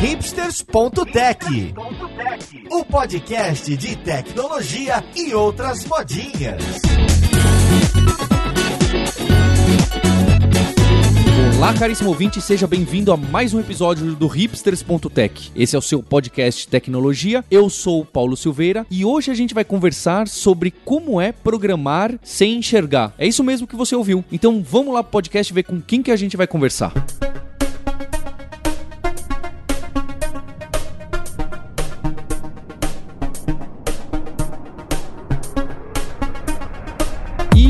hipsters.tech, o podcast de tecnologia e outras modinhas. Olá, caríssimo ouvinte, seja bem-vindo a mais um episódio do Hipsters.tech. Esse é o seu podcast tecnologia. Eu sou o Paulo Silveira e hoje a gente vai conversar sobre como é programar sem enxergar. É isso mesmo que você ouviu. Então vamos lá pro podcast ver com quem que a gente vai conversar.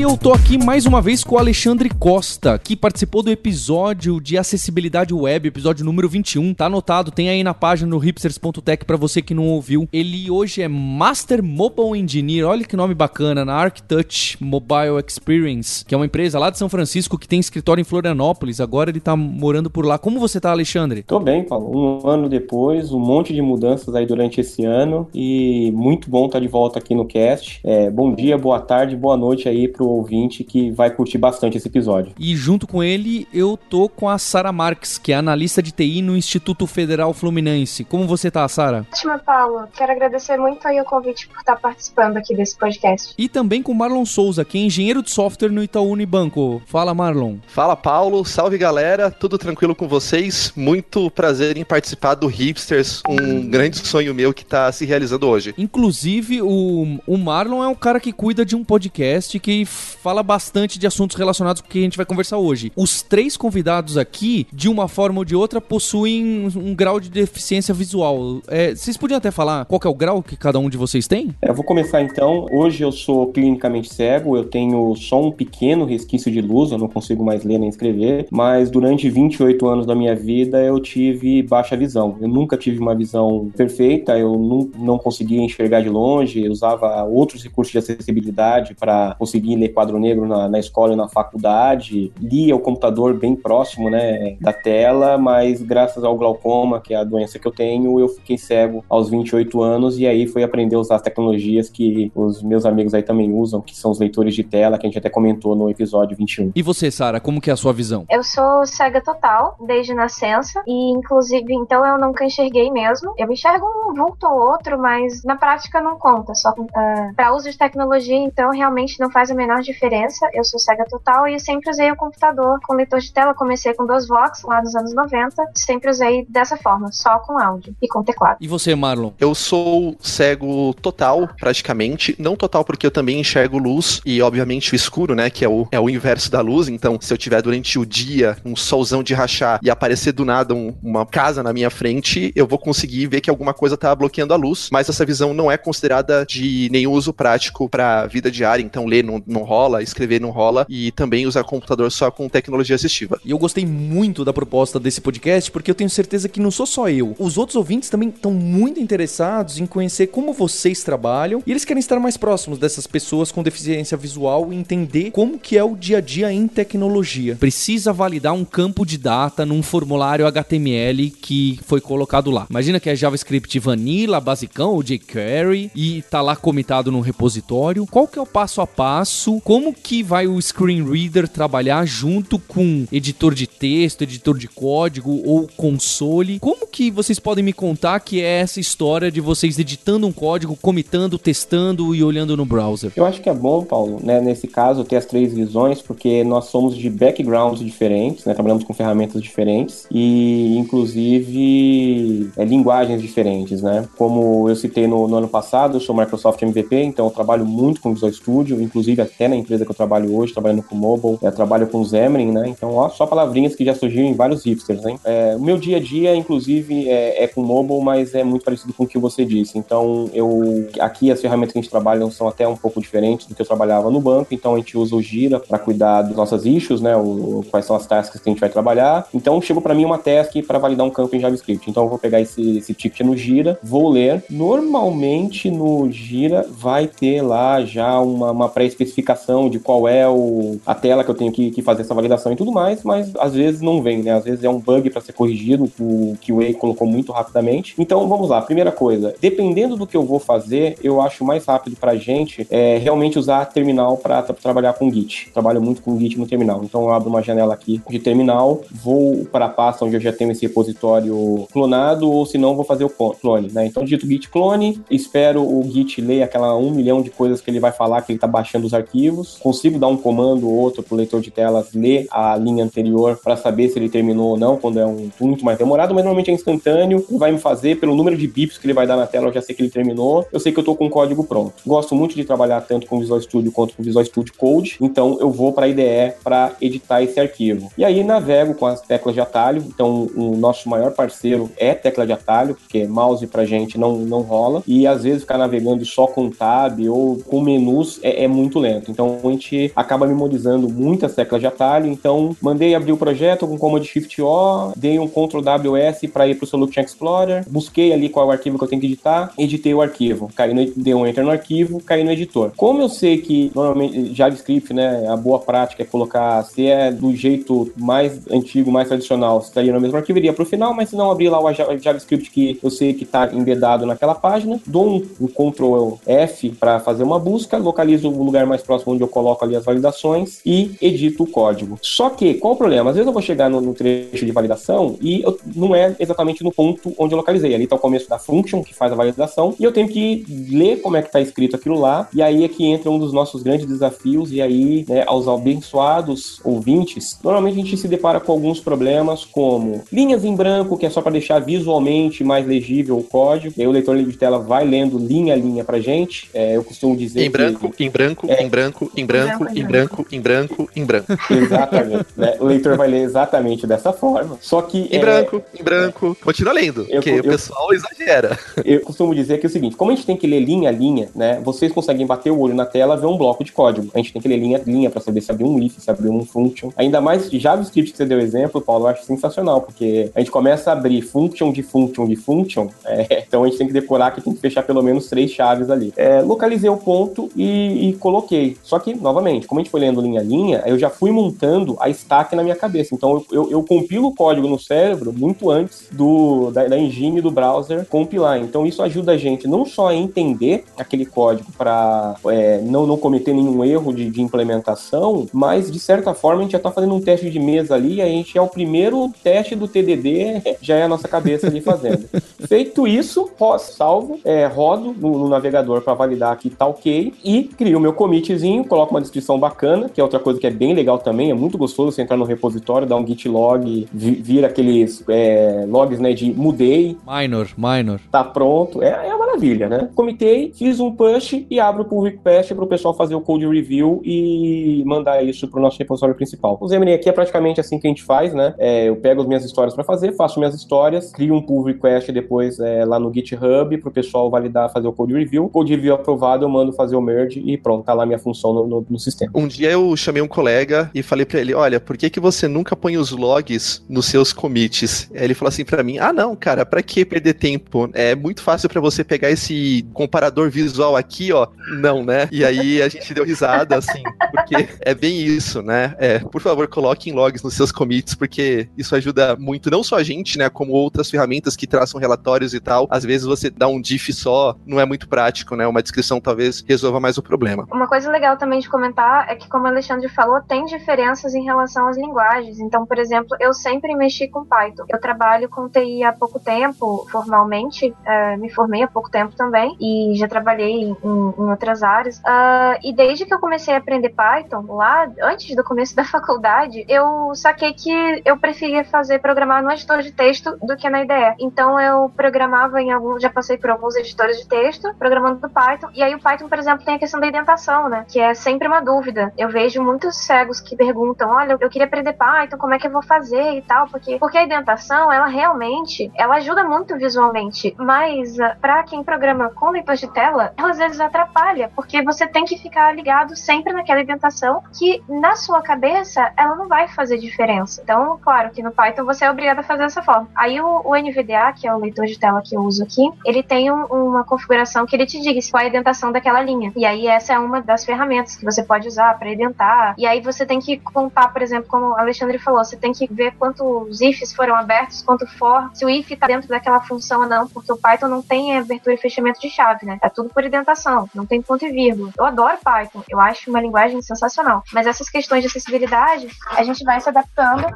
E eu tô aqui mais uma vez com o Alexandre Costa, que participou do episódio de acessibilidade web, episódio número 21. Tá anotado, tem aí na página no hipsters.tech para você que não ouviu. Ele hoje é Master Mobile Engineer, olha que nome bacana, na ArcTouch Mobile Experience, que é uma empresa lá de São Francisco que tem escritório em Florianópolis. Agora ele tá morando por lá. Como você tá, Alexandre? Tô bem, Paulo. Um ano depois, um monte de mudanças aí durante esse ano e muito bom estar tá de volta aqui no cast. É, bom dia, boa tarde, boa noite aí pro ouvinte que vai curtir bastante esse episódio. E junto com ele, eu tô com a Sara Marques, que é analista de TI no Instituto Federal Fluminense. Como você tá, Sara? Ótima, Paulo. Quero agradecer muito aí o convite por estar participando aqui desse podcast. E também com Marlon Souza, que é engenheiro de software no Itaú Unibanco. Fala, Marlon. Fala, Paulo. Salve, galera. Tudo tranquilo com vocês? Muito prazer em participar do Hipsters, um grande sonho meu que tá se realizando hoje. Inclusive, o, o Marlon é um cara que cuida de um podcast que fala bastante de assuntos relacionados com o que a gente vai conversar hoje. Os três convidados aqui, de uma forma ou de outra, possuem um, grau de deficiência visual. É, vocês podiam até falar qual é o grau que cada um de vocês tem? É, eu vou começar então. Hoje eu sou clinicamente cego, eu tenho só um pequeno resquício de luz, eu não consigo mais ler nem escrever, mas durante 28 anos da minha vida eu tive baixa visão. Eu nunca tive uma visão perfeita, eu não, não conseguia enxergar de longe, usava outros recursos de acessibilidade para conseguir ler quadro negro na, na escola e na faculdade, lia o computador bem próximo, né, da tela, mas graças ao glaucoma, que é a doença que eu tenho, eu fiquei cego aos 28 anos e aí fui aprender a usar as tecnologias que os meus amigos aí também usam, que são os leitores de tela, que a gente até comentou no episódio 21. E você, Sara, como que é a sua visão? Eu sou cega total, desde nascença, e inclusive, então eu nunca enxerguei mesmo. Eu enxergo um vulto ou outro, mas na prática não conta, só uh, para uso de tecnologia, então realmente não faz a menor diferença. Eu sou cega total e sempre usei o computador com leitor de tela. Comecei com dois Vox lá nos anos 90. Sempre usei dessa forma, só com áudio e com teclado. E você, Marlon? Eu sou cego total, praticamente. Não total porque eu também enxergo luz e, obviamente, o escuro, né? Que é o, é o inverso da luz. Então, se eu tiver durante o dia um solzão de rachar e aparecer do nada um, uma casa na minha frente, eu vou conseguir ver que alguma coisa tá bloqueando a luz. Mas essa visão não é considerada de nenhum uso prático para vida diária. Então, ler não, não rola, escrever não rola e também usar computador só com tecnologia assistiva. E eu gostei muito da proposta desse podcast porque eu tenho certeza que não sou só eu. Os outros ouvintes também estão muito interessados em conhecer como vocês trabalham e eles querem estar mais próximos dessas pessoas com deficiência visual e entender como que é o dia a dia em tecnologia. Precisa validar um campo de data num formulário HTML que foi colocado lá. Imagina que é JavaScript Vanilla, basicão ou jQuery e tá lá comitado num repositório. Qual que é o passo a passo? Como que vai o screen reader trabalhar junto com editor de texto, editor de código ou console? Como que vocês podem me contar que é essa história de vocês editando um código, comitando, testando e olhando no browser? Eu acho que é bom, Paulo, né, nesse caso ter as três visões, porque nós somos de backgrounds diferentes, né, trabalhamos com ferramentas diferentes e, inclusive, é, linguagens diferentes, né? Como eu citei no, no ano passado, eu sou Microsoft MVP, então eu trabalho muito com Visual Studio, inclusive na empresa que eu trabalho hoje, trabalhando com mobile, eu trabalho com Xamarin, né? Então, ó, só palavrinhas que já surgiram em vários hipsters, hein? É, o meu dia a dia, inclusive, é, é, com mobile, mas é muito parecido com o que você disse. Então, eu aqui as ferramentas que a gente trabalha são até um pouco diferentes do que eu trabalhava no banco. Então, a gente usa o Gira para cuidar das nossas issues, né? O, quais são as tasks que a gente vai trabalhar. Então, chegou para mim uma task para validar um campo em JavaScript. Então, eu vou pegar esse, esse ticket no Gira, vou ler. Normalmente, no Gira vai ter lá já uma, uma pré-especificação de qual é o, a tela que eu tenho que, que fazer essa validação e tudo mais, mas às vezes não vem, né? Às vezes é um bug para ser corrigido, o QA colocou muito rapidamente. Então vamos lá, primeira coisa, dependendo do que eu vou fazer, eu acho mais rápido pra gente é, realmente usar terminal para trabalhar com Git. Trabalho muito com Git no terminal. Então eu abro uma janela aqui de terminal, vou para a pasta onde eu já tenho esse repositório clonado, ou se não, vou fazer o clone, né? Então digito git clone, espero o Git ler aquela um milhão de coisas que ele vai falar que ele está baixando os arquivos, consigo dar um comando ou outro pro leitor de telas ler a linha anterior para saber se ele terminou ou não, quando é um muito mais demorado, mas normalmente é instantâneo, vai me fazer pelo número de bips que ele vai dar na tela, eu já sei que ele terminou, eu sei que eu estou com o código pronto. Gosto muito de trabalhar tanto com Visual Studio quanto com Visual Studio Code, então eu vou para a IDE para editar esse arquivo. E aí navego com as teclas de atalho, então o nosso maior parceiro é tecla de atalho, porque mouse pra gente não, não rola, e às vezes ficar navegando só com tab ou com menus é, é muito lento. Então a gente acaba memorizando muitas teclas de atalho, então mandei abrir o projeto com Command Shift O, dei um Ctrl WS para ir pro Solution Explorer, busquei ali qual é o arquivo que eu tenho que editar, editei o arquivo, caí no, dei um enter no arquivo, caí no editor. Como eu sei que normalmente JavaScript, né, a boa prática é colocar se é do jeito mais antigo, mais tradicional, estaria no mesmo arquivo, iria para o final, mas se não abrir lá o JavaScript que eu sei que está embedado naquela página, dou um, um Ctrl F para fazer uma busca, localizo o lugar mais próximo onde eu coloco ali as validações e edito o código. Só que, qual o problema? Às vezes eu vou chegar no, no trecho de validação e eu, não é exatamente no ponto onde eu localizei. Ali está o começo da function que faz a validação e eu tenho que ler como é que está escrito aquilo lá e aí é que entra um dos nossos grandes desafios e aí, né, aos abençoados ouvintes, normalmente a gente se depara com alguns problemas como linhas em branco, que é só para deixar visualmente mais legível o código, e aí o leitor de tela vai lendo linha a linha pra gente. É, eu costumo dizer em branco, que... em branco, é... em branco, em branco, em branco, em branco, em branco. Exatamente. né? O leitor vai ler exatamente dessa forma. Só que em é... branco, em branco, continua lendo, eu, porque eu, o pessoal exagera. Eu costumo dizer que é o seguinte, como a gente tem que ler linha a linha, né? Vocês conseguem bater o olho na tela, ver um bloco de código. A gente tem que ler linha a linha para saber se abriu um if, se abriu um function. Ainda mais JavaScript que você deu exemplo, Paulo, eu acho sensacional, porque a gente começa a abrir function de function de function, é, então a gente tem que decorar que tem que fechar pelo menos três chaves ali. É, localizei o ponto e, e, coloquei. Só que, novamente, como a gente foi lendo linha a linha, eu já fui montando a stack na minha cabeça. Então eu, eu, eu compilo o código no cérebro muito antes do, da, da engine do browser compilar. Então isso ajuda a gente não só a entender aquele código para é, não, não cometer nenhum erro de, de implementação, mas de certa forma a gente já está fazendo um teste de mesa ali e a gente é o primeiro teste do TDD, já é a nossa cabeça ali fazendo. Feito isso, salvo, é, rodo no, no navegador para validar que tá ok e crio o meu commitzinho, coloco uma descrição bacana, que é outra coisa que é bem legal também, é muito gostoso você entrar no repositório, dar um git log, vir aqueles é, logs né, de mudei. Minor, minor. Tá pronto, é, é uma maravilha, né? Comitei, fiz um push e abro o pull request para o pessoal fazer o code review e mandar isso para o nosso repositório principal. O Zemini aqui é praticamente assim que a gente faz, né? É, eu pego as minhas histórias para fazer, faço minhas histórias, crio um pull request depois é, lá no GitHub para o pessoal validar, fazer o code review. Code review aprovado, eu mando fazer o merge e pronto, tá lá minha função no, no, no sistema. Um dia eu chamei um colega e falei para ele, olha, por que que você nunca põe os logs nos seus commits? Aí ele falou assim para mim, ah não, cara, para que perder tempo? É muito fácil para você pegar esse comparador visual aqui, ó. Não, né? E aí a gente deu risada, assim, porque é bem isso, né? É, por favor, coloquem logs nos seus commits, porque isso ajuda muito, não só a gente, né, como outras ferramentas que traçam relatórios e tal. Às vezes você dá um diff só, não é muito prático, né? Uma descrição talvez resolva mais o problema. Uma coisa legal também de comentar é que, como o Alexandre falou, tem diferenças em relação às linguagens. Então, por exemplo, eu sempre mexi com Python. Eu trabalho com TI há pouco tempo, formalmente, é, me formei há pouco tempo também, e já trabalhei em, em outras áreas. Uh, e desde que eu comecei a aprender Python, lá antes do começo da faculdade, eu saquei que eu preferia fazer programar no editor de texto do que na IDE. Então eu programava em alguns, já passei por alguns editores de texto, programando no Python. E aí o Python, por exemplo, tem a questão da indentação, né? Que é sempre uma dúvida. Eu vejo muitos cegos que perguntam: olha, eu queria aprender Python, como é que eu vou fazer e tal? Porque, porque a indentação, ela realmente, ela ajuda muito visualmente. Mas uh, para quem programa com leitor de tela, ela às vezes atrapalha, porque você tem que ficar ligado sempre naquela indentação que na sua cabeça ela não vai fazer diferença. Então, claro que no Python você é obrigado a fazer dessa forma. Aí o, o NVDA, que é o leitor de tela que eu uso aqui, ele tem um, uma configuração que ele te diz qual é a indentação daquela linha. E aí essa é uma das ferramentas ferramentas que você pode usar para identar. E aí você tem que contar, por exemplo, como o Alexandre falou, você tem que ver quantos ifs foram abertos, quanto for, se o if está dentro daquela função ou não, porque o Python não tem abertura e fechamento de chave, né? É tudo por indentação, não tem ponto e vírgula. Eu adoro Python, eu acho uma linguagem sensacional. Mas essas questões de acessibilidade, a gente vai se adaptando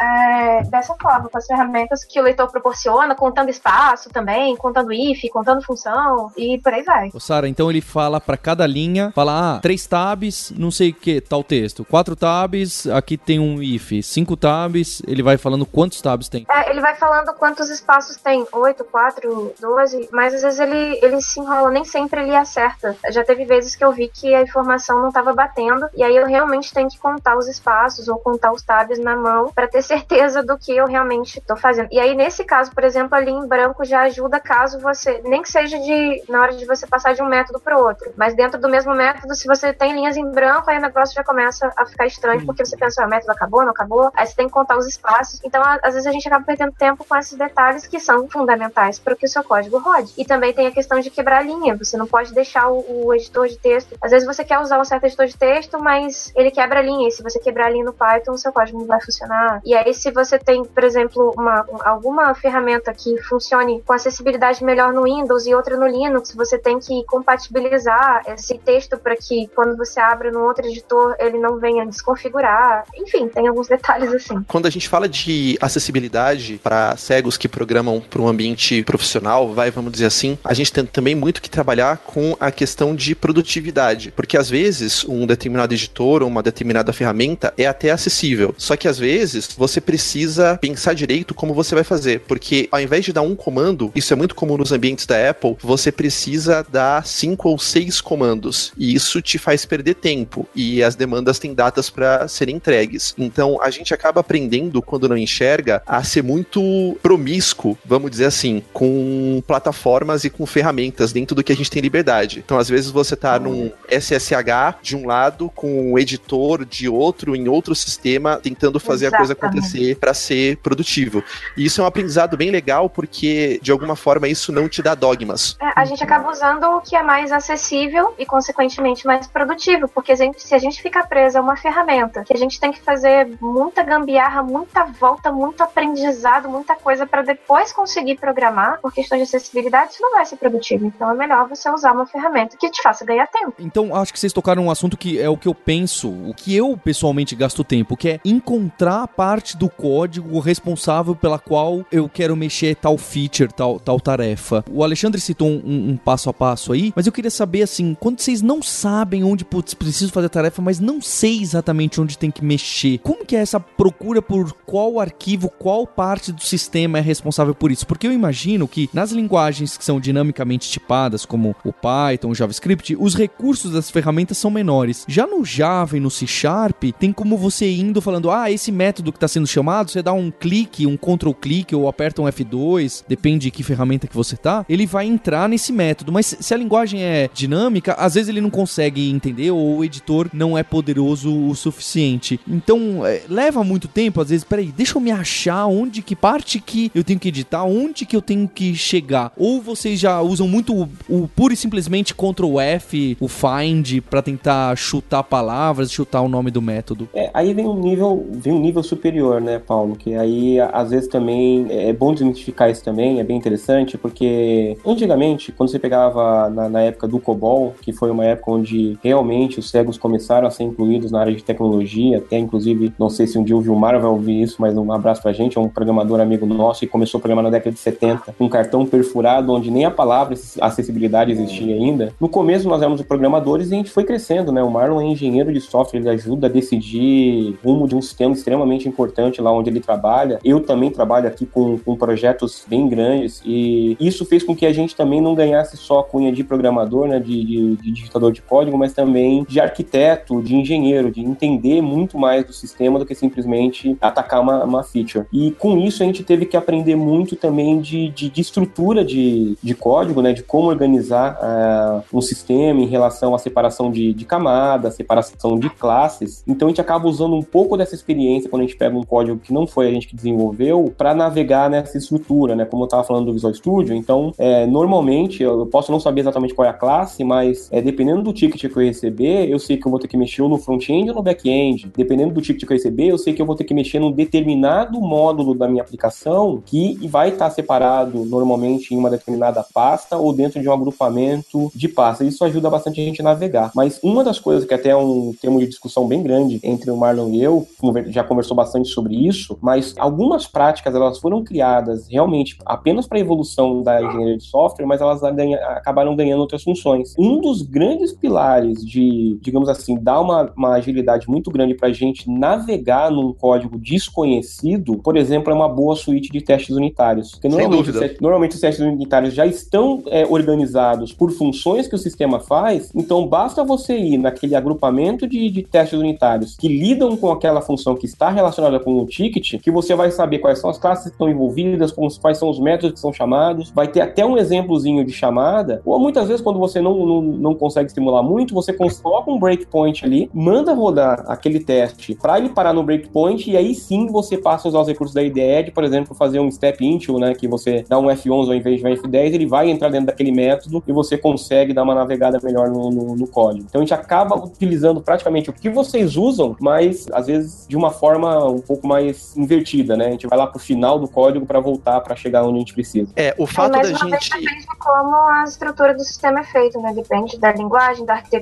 é, dessa forma, com as ferramentas que o leitor proporciona, contando espaço também, contando if, contando função e por aí vai. Sara, então ele fala para cada linha, fala, ah, três tabs, não sei o que, tal texto. Quatro tabs, aqui tem um if. Cinco tabs, ele vai falando quantos tabs tem. É, ele vai falando quantos espaços tem. Oito, quatro, doze. Mas às vezes ele, ele se enrola, nem sempre ele acerta. Já teve vezes que eu vi que a informação não estava batendo, e aí eu realmente tenho que contar os espaços ou contar os tabs na mão para ter certeza do que eu realmente estou fazendo. E aí, nesse caso, por exemplo, ali em branco já ajuda caso você, nem que seja de na hora de você passar de um método para outro, mas dentro do mesmo método, se você tem linhas em branco, aí o negócio já começa a ficar estranho, porque você pensa, ah, o método acabou, não acabou, aí você tem que contar os espaços. Então, às vezes a gente acaba perdendo tempo com esses detalhes que são fundamentais para que o seu código rode. E também tem a questão de quebrar a linha, você não pode deixar o, o editor de texto. Às vezes você quer usar um certo editor de texto, mas ele quebra a linha, e se você quebrar a linha no Python, o seu código não vai funcionar. E aí, se você tem, por exemplo, uma, alguma ferramenta que funcione com acessibilidade melhor no Windows e outra no Linux, você tem que compatibilizar esse texto para que quando você abre no outro editor ele não venha desconfigurar. Enfim, tem alguns detalhes assim. Quando a gente fala de acessibilidade para cegos que programam para um ambiente profissional, vai, vamos dizer assim, a gente tem também muito que trabalhar com a questão de produtividade, porque às vezes um determinado editor ou uma determinada ferramenta é até acessível, só que às vezes você precisa pensar direito como você vai fazer, porque ao invés de dar um comando, isso é muito comum nos ambientes da Apple, você precisa dar cinco ou seis comandos, e isso te faz perder tempo, e as demandas têm datas para serem entregues. Então a gente acaba aprendendo, quando não enxerga, a ser muito promíscuo, vamos dizer assim, com plataformas e com ferramentas dentro do que a gente tem liberdade. Então às vezes você tá num SSH de um lado, com um editor de outro, em outro sistema, tentando fazer Exatamente. a coisa acontecer para ser produtivo. E isso é um aprendizado bem legal, porque de alguma forma isso não te dá dogmas. É, a gente acaba usando o que é mais acessível e, consequentemente, mais produtivo, porque a gente, se a gente fica presa a uma ferramenta que a gente tem que fazer muita gambiarra, muita volta, muito aprendizado, muita coisa para depois conseguir programar, por questões de acessibilidade, isso não vai ser produtivo. Então é melhor você usar uma ferramenta que te faça ganhar tempo. Então acho que vocês tocaram um assunto que é o que eu penso, o que eu pessoalmente gasto tempo, que é encontrar a parte do código responsável pela qual eu quero mexer tal feature, tal, tal tarefa. O Alexandre citou um, um passo a passo aí, mas eu queria saber assim, quando vocês não sabem onde, putz, preciso fazer a tarefa, mas não sei exatamente onde tem que mexer, como que é essa procura por qual arquivo, qual parte do sistema é responsável por isso? Porque eu imagino que nas linguagens que são dinamicamente tipadas, como o Python, o JavaScript, os recursos das ferramentas são menores. Já no Java e no C Sharp, tem como você indo falando, ah, esse método que está sendo chamado, você dá um clique, um control clique ou aperta um F2, depende de que ferramenta que você tá, ele vai entrar nesse método. Mas se a linguagem é dinâmica, às vezes ele não consegue entender ou o editor não é poderoso o suficiente. Então, é, leva muito tempo, às vezes, peraí, deixa eu me achar onde, que parte que eu tenho que editar, onde que eu tenho que chegar. Ou vocês já usam muito o, o puro e simplesmente Ctrl F, o find, para tentar chutar palavras, chutar o nome do método. É, aí vem um nível, vem um nível superior, né, Paulo? Que aí às vezes também é bom desmitificar isso também, é bem interessante, porque antigamente, quando você pegava na, na época do COBOL, que foi uma época onde realmente os cegos começaram a ser incluídos na área de tecnologia, até inclusive, não sei se um dia o Vilmar vai ouvir isso, mas um abraço pra gente, é um programador amigo nosso e começou a programar na década de 70, com um cartão perfurado onde nem a palavra acessibilidade existia ainda. No começo nós éramos programadores e a gente foi crescendo, né? O Marlon é engenheiro de software, ele ajuda a decidir rumo de um sistema extremamente importante lá onde ele trabalha. Eu também trabalho aqui com, com projetos bem grandes e isso fez com que a gente também não ganhasse só a cunha de programador, né? De, de, de digitador de código, mas também de arquiteto, de engenheiro, de entender muito mais do sistema do que simplesmente atacar uma, uma feature. E com isso a gente teve que aprender muito também de, de, de estrutura de, de código, né? De como organizar uh, um sistema em relação à separação de, de camadas, separação de classes. Então a gente acaba usando um pouco dessa experiência quando a gente pega um código que não foi a gente que desenvolveu para navegar nessa estrutura, né? Como eu estava falando do Visual Studio. Então, é, normalmente, eu posso não saber exatamente qual é a classe, mas é, dependendo do ticket que eu receber, eu sei que eu vou ter que mexer no front-end ou no back-end. Dependendo do ticket que eu receber, eu sei que eu vou ter que mexer num determinado módulo da minha aplicação que vai estar separado normalmente em uma determinada pasta ou dentro de um agrupamento de pastas. Isso ajuda bastante a gente a navegar. Mas uma das coisas que até é um termo de discussão bem grande entre o Marlon e eu, já conversou bastante sobre isso, mas algumas práticas elas foram criadas realmente apenas para a evolução da engenharia de software, mas elas ganha, acabaram ganhando outras funções. Um dos grandes pilares de, digamos assim, dar uma, uma agilidade muito grande para a gente navegar num código desconhecido, por exemplo, é uma boa suíte de testes unitários. Porque normalmente, os, normalmente os testes unitários já estão é, organizados por funções que o sistema faz, então basta você ir naquele agrupamento de, de testes unitários que lidam com aquela função que está relacionada com o ticket, que você vai saber quais são as classes que estão envolvidas, quais são os métodos que são chamados, vai ter até um exemplozinho de chamada, ou muitas vezes quando você não, não, não consegue estimular muito, você coloca um breakpoint ali, manda rodar aquele teste para ele parar no breakpoint e aí sim você passa a usar os recursos da IDE, por exemplo, fazer um step into, né, que você dá um F11 ao invés de um F10, ele vai entrar dentro daquele método e você consegue dar uma navegada melhor no, no, no código. Então a gente acaba utilizando praticamente o que vocês usam, mas às vezes de uma forma um pouco mais invertida, né? A gente vai lá pro final do código para voltar para chegar onde a gente precisa. É, o fato é, da gente depende de como a estrutura do sistema é feita, né? Depende da linguagem, da arquitetura,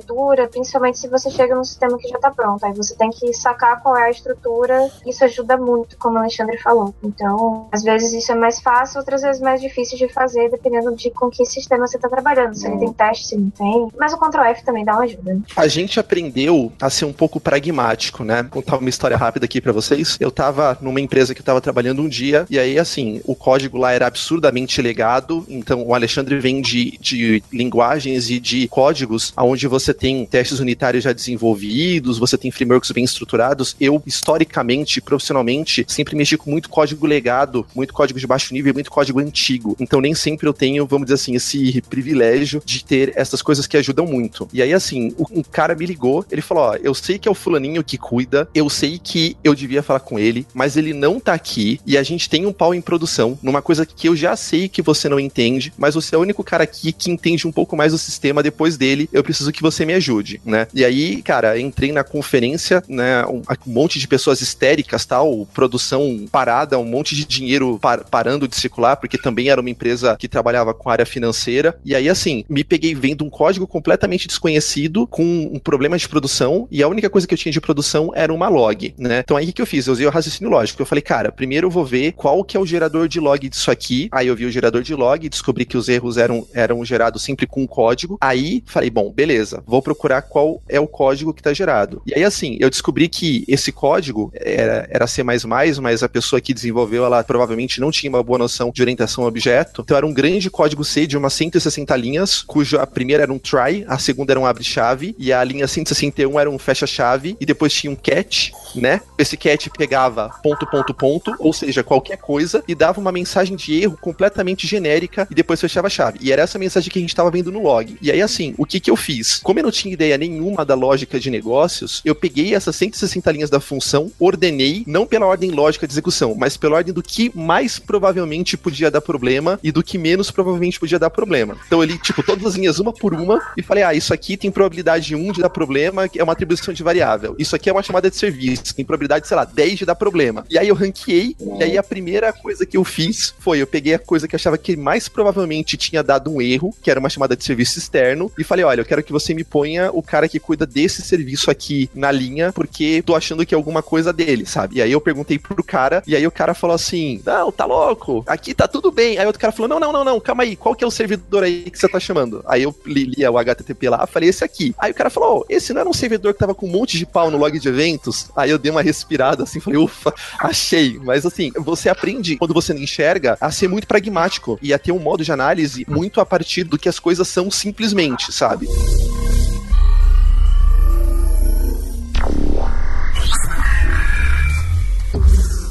principalmente se você chega num sistema que já está pronto. Aí você tem que sacar qual é a estrutura. Isso ajuda muito, como o Alexandre falou. Então, às vezes isso é mais fácil, outras vezes mais difícil de fazer, dependendo de com que sistema você está trabalhando. Se ele tem teste, se não tem. Mas o Ctrl F também dá uma ajuda. A gente aprendeu a ser um pouco pragmático, né? Vou contar uma história rápida aqui para vocês. Eu tava numa empresa que eu tava trabalhando um dia, e aí, assim, o código lá era absurdamente legado. Então, o Alexandre vem de, de linguagens e de códigos onde você tem testes unitários já desenvolvidos, você tem frameworks bem estruturados. Eu, historicamente, profissionalmente, sempre mexi com muito código legado, muito código de baixo nível muito código antigo. Então, nem sempre eu tenho, vamos dizer assim, esse privilégio de ter essas coisas que ajudam muito. E aí, assim, um cara me ligou, ele falou: Ó, eu sei que é o fulaninho que cuida, eu sei que eu devia falar com ele, mas ele não tá aqui e a gente tem um pau em produção numa coisa que eu já sei que você não entende, mas você é o único cara aqui que entende um pouco mais do sistema depois dele, eu preciso que você me ajude, né? E aí, cara, entrei na conferência, né, um, um monte de pessoas histéricas, tal, produção parada, um monte de dinheiro par parando de circular, porque também era uma empresa que trabalhava com área financeira. E aí, assim, me peguei vendo um código completamente desconhecido, com um problema de produção, e a única coisa que eu tinha de produção era uma log, né? Então aí o que eu fiz? Eu usei o raciocínio lógico. Eu falei, cara, primeiro eu vou ver qual que é o gerador de log disso aqui. Aí eu vi o gerador de log, descobri que os erros eram, eram gerados sempre com código. Aí falei, bom, beleza, vou procurar qual é o código que está gerado. E aí, assim, eu descobri que esse código era, era C, mas a pessoa que desenvolveu, ela provavelmente não tinha uma boa noção de orientação a objeto. Então era um grande código C de umas 160 linhas, cuja primeira era um try, a segunda era um abre-chave, e a linha 161 era um fecha-chave, e depois tinha um catch, né? Esse catch pegava ponto, ponto, ponto, ou seja, qualquer coisa, e dava uma mensagem de erro completamente genérica, e depois fechava a chave. E era essa mensagem que a gente estava vendo no log. E aí, assim, o que que eu fiz? Como eu não tinha ideia nenhuma da lógica de negócios, eu peguei essas 160 linhas da função, ordenei, não pela ordem lógica de execução, mas pela ordem do que mais provavelmente podia dar problema e do que menos provavelmente podia dar problema. Então, ele, tipo, todas as linhas uma por uma, e falei, ah, isso aqui tem probabilidade 1 de dar problema, que é uma atribuição de variável. Isso aqui é uma chamada de serviço, tem probabilidade, sei lá, 10 de dar problema. E aí eu ranqueei, e aí a primeira coisa que eu fiz foi, eu peguei a coisa que eu achava que mais provavelmente tinha dado um erro, que era uma chamada de serviço externo, e falei, olha, eu quero que você me ponha o cara que cuida desse serviço aqui na linha, porque tô achando que é alguma coisa dele, sabe? E aí eu perguntei pro cara, e aí o cara falou assim, não, tá louco, aqui tá tudo bem. Aí outro cara falou, não, não, não, não, calma aí, qual que é o servidor aí que você tá chamando? Aí eu li, li o HTTP lá, falei, esse aqui. Aí o cara falou, oh, esse não era um servidor que tava com um monte de pau no log de eventos? Aí eu dei uma respirada assim, falei, ufa, achei. Mas assim, você aprende, quando você não enxerga, a ser muito pragmático e a ter um modo de análise muito a partir do que as coisas são simplesmente, sabe?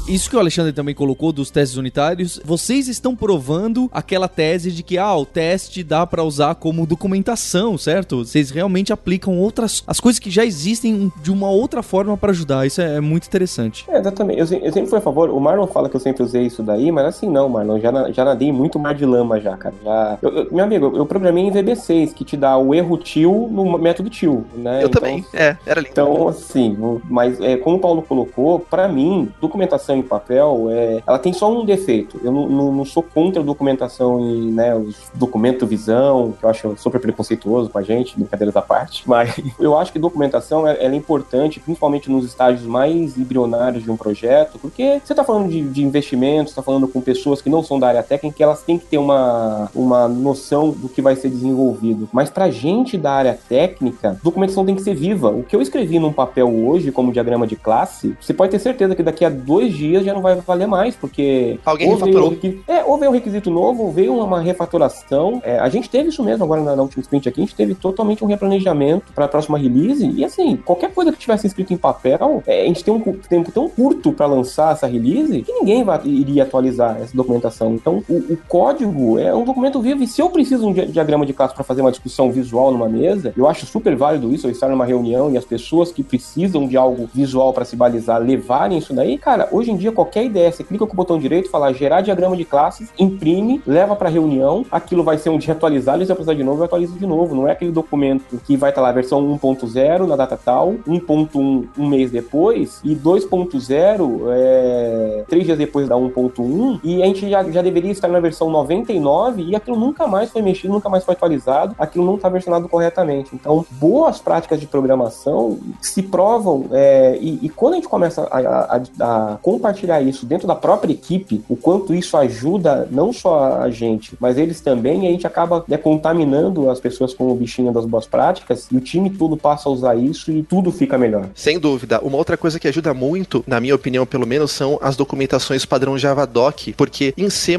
Isso que o Alexandre também colocou dos testes unitários, vocês estão provando aquela tese de que ah, o teste dá para usar como documentação, certo? Vocês realmente aplicam outras as coisas que já existem de uma outra forma para ajudar. Isso é muito interessante. É, exatamente. Eu, eu, sempre fui a favor. O Marlon fala que eu sempre usei isso daí, mas assim não, Marlon. Já, já nadei muito mar de lama já, cara. Já, eu, eu, meu amigo, eu programei em VB6 que te dá o erro til no método til, né? Eu então, também. É, era lindo. Então assim, mas é, como o Paulo colocou, para mim documentação em papel é, ela tem só um defeito. Eu não, não, não sou contra documentação em, né, os documento visão, que eu acho super preconceituoso com a gente, brincadeiras à parte. Mas eu acho que documentação é, é importante, principalmente nos estágios mais embrionários de um projeto, porque você está falando de, de investimentos, está falando com pessoas que não são da área técnica, elas têm que ter uma, uma noção do que vai ser desenvolvido. Mas para gente da área técnica, documentação tem que ser viva. O que eu escrevi num papel hoje, como diagrama de classe, você pode ter certeza que daqui a dois dias já não vai valer mais, porque. Alguém refatorou. Veio, é, ou veio um requisito novo, ou veio uma refatoração. É, a gente teve isso mesmo agora na, na última sprint aqui, a gente teve totalmente um replanejamento para a próxima release. E assim, qualquer coisa que tivesse escrito em papel, é, a gente tem um tempo tão curto para lançar essa release que ninguém vai, iria atualizar essa documentação. Então, o, o, código é um documento vivo. E se eu preciso de um diagrama de classe para fazer uma discussão visual numa mesa, eu acho super válido isso, eu estar numa reunião e as pessoas que precisam de algo visual para se balizar levarem isso daí. Cara, hoje em dia, qualquer ideia, você clica com o botão direito, fala gerar diagrama de classes, imprime, leva para reunião, aquilo vai ser um dia atualizado, e se precisar de novo, eu atualizo de novo. Não é aquele documento que vai estar lá, versão 1.0 na data tal, 1.1 um mês depois, e 2.0 é, três dias depois da 1.1, e a gente já, já deveria estar na versão 99 e aquilo nunca mais foi mexido, nunca mais foi atualizado, aquilo não está versionado corretamente. Então, boas práticas de programação se provam, é, e, e, quando a gente começa a, a, a, compartilhar isso dentro da própria equipe, o quanto isso ajuda não só a gente, mas eles também, a gente acaba né, contaminando as pessoas com o bichinho das boas práticas e o time todo passa a usar isso e tudo fica melhor. Sem dúvida. Uma outra coisa que ajuda muito, na minha opinião pelo menos, são as documentações padrão Javadoc, porque em C++,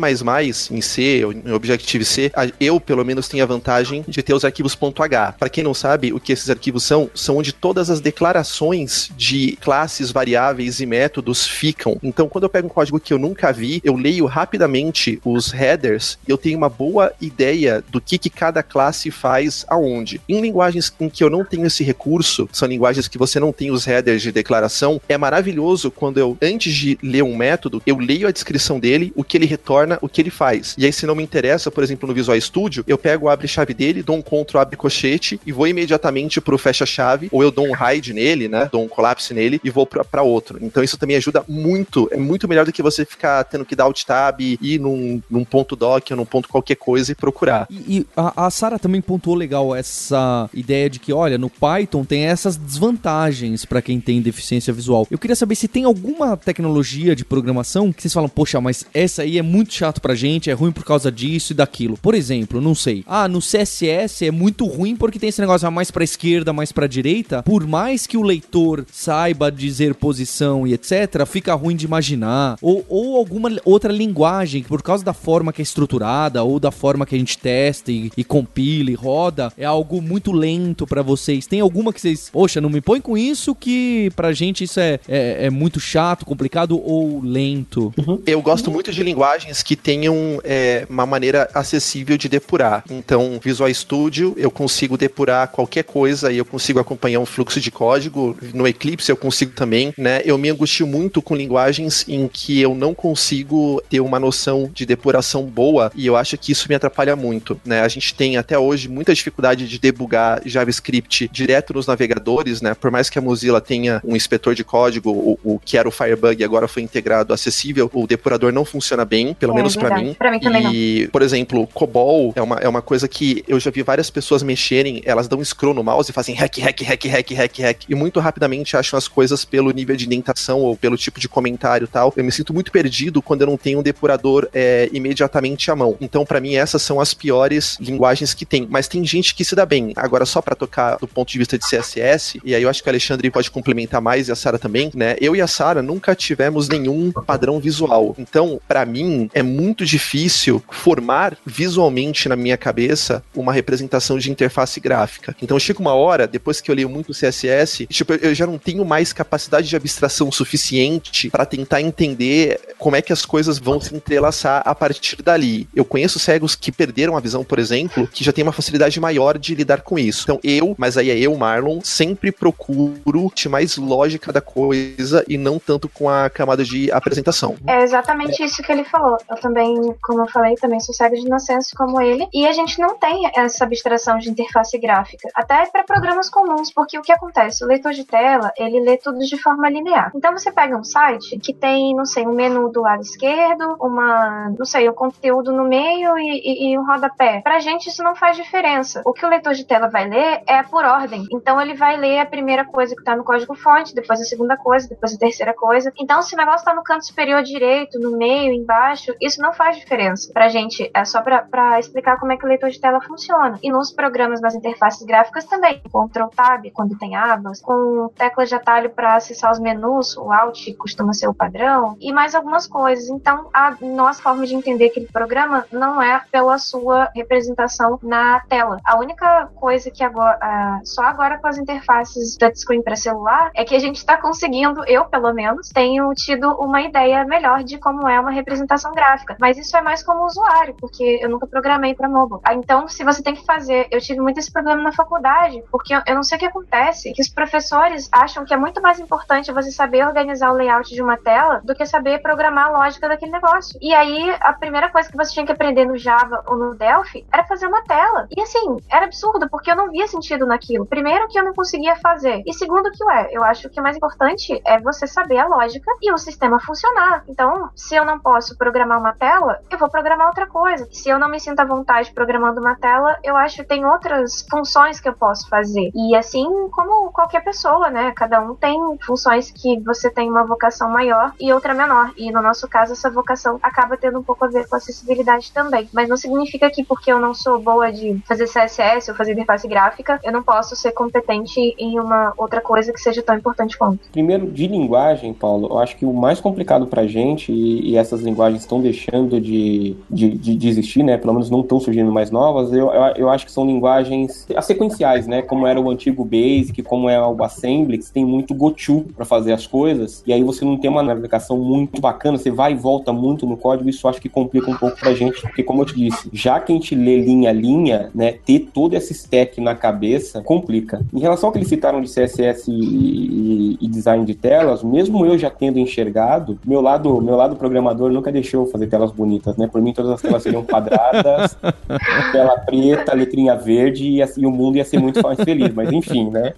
em C, em Objective-C, eu pelo menos tenho a vantagem de ter os arquivos .h. Para quem não sabe o que esses arquivos são, são onde todas as declarações de classes, variáveis e métodos ficam. Então, quando eu pego um código que eu nunca vi, eu leio rapidamente os headers e eu tenho uma boa ideia do que, que cada classe faz aonde. Em linguagens em que eu não tenho esse recurso, são linguagens que você não tem os headers de declaração, é maravilhoso quando eu, antes de ler um método, eu leio a descrição dele, o que ele retorna, o que ele faz. E aí, se não me interessa, por exemplo, no Visual Studio, eu pego o abre-chave dele, dou um Ctrl abre cochete e vou imediatamente pro fecha-chave, ou eu dou um hide nele, né? Dou um collapse nele e vou para outro. Então isso também ajuda muito, é muito melhor do que você ficar tendo que dar alt tab, ir num, num ponto doc ou num ponto qualquer coisa e procurar. E, e a, a Sara também pontuou legal essa ideia de que, olha, no Python tem essas desvantagens para quem tem deficiência visual. Eu queria saber se tem alguma tecnologia de programação que vocês falam, poxa, mas essa aí é muito chato pra gente, é ruim por causa disso e daquilo. Por exemplo, não sei. Ah, no CSS é muito ruim porque tem esse negócio mais pra esquerda, mais pra direita. Por mais que o leitor saiba dizer posição e etc., fica ruim de imaginar. Ou, ou alguma outra linguagem que, por causa da forma que é estruturada ou da forma que a gente testa e, e compila e roda, é algo muito lento para vocês. Tem alguma que vocês, poxa, não me põe com isso que pra gente isso é, é, é muito chato, complicado ou lento? Uhum. Eu gosto muito de linguagens que tenham é, uma maneira acessível de depurar. Então, Visual Studio, eu consigo depurar qualquer coisa e eu consigo acompanhar um fluxo de código. No Eclipse eu consigo também, né? Eu me angustio muito com linguagens em que eu não consigo ter uma noção de depuração boa e eu acho que isso me atrapalha muito, né? A gente tem até hoje muita dificuldade de debugar JavaScript direto nos navegadores, né? Por mais que a Mozilla tenha um inspetor de código, o, o que era o Firebug agora foi integrado acessível, o depurador não funciona bem, pelo é, menos para mim. Pra mim também e, não. por exemplo, COBOL é uma, é uma coisa que eu já vi várias pessoas mexerem, elas dão um scroll no mouse e fazem hack, hack, hack, hack, hack, hack, e muito rapidamente acham as coisas pelo nível de indentação ou pelo tipo de comentário e tal. Eu me sinto muito perdido quando eu não tenho um depurador é, imediatamente à mão. Então, para mim, essas são as piores linguagens que tem. Mas tem gente que se dá bem. Agora, só para tocar do ponto de vista de CSS, e aí eu acho que o Alexandre pode complementar mais e a Sara também, né? Eu e a Sara nunca tivemos nenhum padrão visual. Então, para mim, é muito difícil formar visualmente na minha cabeça uma representação de interface gráfica. Então, chega uma hora, depois que eu leio muito CSS, tipo, eu já não tenho mais capacidade de abstração suficiente para tentar entender como é que as coisas vão se entrelaçar a partir dali. Eu conheço cegos que perderam a visão, por exemplo, que já tem uma facilidade maior de lidar com isso. Então eu, mas aí é eu, Marlon, sempre procuro ter mais lógica da coisa e não tanto com a camada de apresentação. É exatamente isso que ele falou. Eu também, como eu falei, também sou cego de nascença como ele, e a gente não tem essa abstração de interface gráfica, até para programas comuns, porque o que acontece? O leitor de tela, ele lê tudo de forma linear. Então você pega um site que tem, não sei, um menu do lado esquerdo, uma, não sei, o um conteúdo no meio e, e, e um rodapé. Pra gente isso não faz diferença. O que o leitor de tela vai ler é por ordem. Então ele vai ler a primeira coisa que tá no código fonte, depois a segunda coisa, depois a terceira coisa. Então se o negócio tá no canto superior direito, no meio, embaixo, isso não faz diferença pra gente. É só pra, pra explicar como é que o leitor de tela funciona. E nos programas, nas interfaces gráficas também. Ctrl Tab, quando tem abas, com teclas de atalho para acessar os menus, o Alt costuma ser o padrão, e mais algumas coisas. Então, a nossa forma de entender aquele programa não é pela sua representação na tela. A única coisa que agora, só agora com as interfaces touchscreen para celular, é que a gente está conseguindo, eu pelo menos, tenho tido uma ideia melhor de como é uma representação gráfica. Mas isso é mais como usuário, porque eu nunca programei para mobile. Ah, então, se você tem que fazer, eu tive muito esse problema na faculdade, porque eu não sei o que acontece, que os professores acham que é muito mais importante você saber organizar o layout de uma tela do que saber programar a lógica daquele negócio. E aí, a primeira coisa que você tinha que aprender no Java ou no Delphi era fazer uma tela. E assim, era absurdo, porque eu não via sentido naquilo. Primeiro, que eu não conseguia fazer. E segundo, que ué, eu acho que o mais importante é você saber a lógica e o sistema funcionar. Então, se eu não posso programar uma tela, eu vou programar outra coisa. Se eu não me sinto à vontade programando uma tela, eu acho que tem outras funções que eu posso fazer. E assim como qualquer pessoa, né? Cada um tem funções que você tem uma vocação maior e outra menor. E no nosso caso, essa vocação acaba tendo um pouco a ver com acessibilidade também. Mas não significa que porque eu não sou boa de fazer CSS ou fazer interface gráfica, eu não posso ser competente em uma outra coisa que seja tão importante quanto. Primeiro, de linguagem, Paulo, eu acho que o mais complicado pra gente, e, e essas linguagens estão deixando de, de, de, de, existir, né? Pelo menos não estão surgindo mais novas, eu, eu, eu, acho que são linguagens sequenciais, né? Como era o antigo Basic, como é o Assembly, que tem muito GoTo para fazer as coisas, e aí você não tem uma navegação muito bacana, você vai e volta muito no código, isso acho que complica um pouco pra gente, porque como eu te disse, já que a gente lê linha a linha, né, ter todo esse stack na cabeça complica. Em relação ao que eles citaram de CSS e, e, e design de telas, mesmo eu já tendo enxergado, meu lado, meu lado programador nunca deixou fazer telas bonitas, né? Por mim todas as telas seriam quadradas, tela preta, letrinha verde e, assim, o mundo ia ser muito mais feliz, mas enfim, né?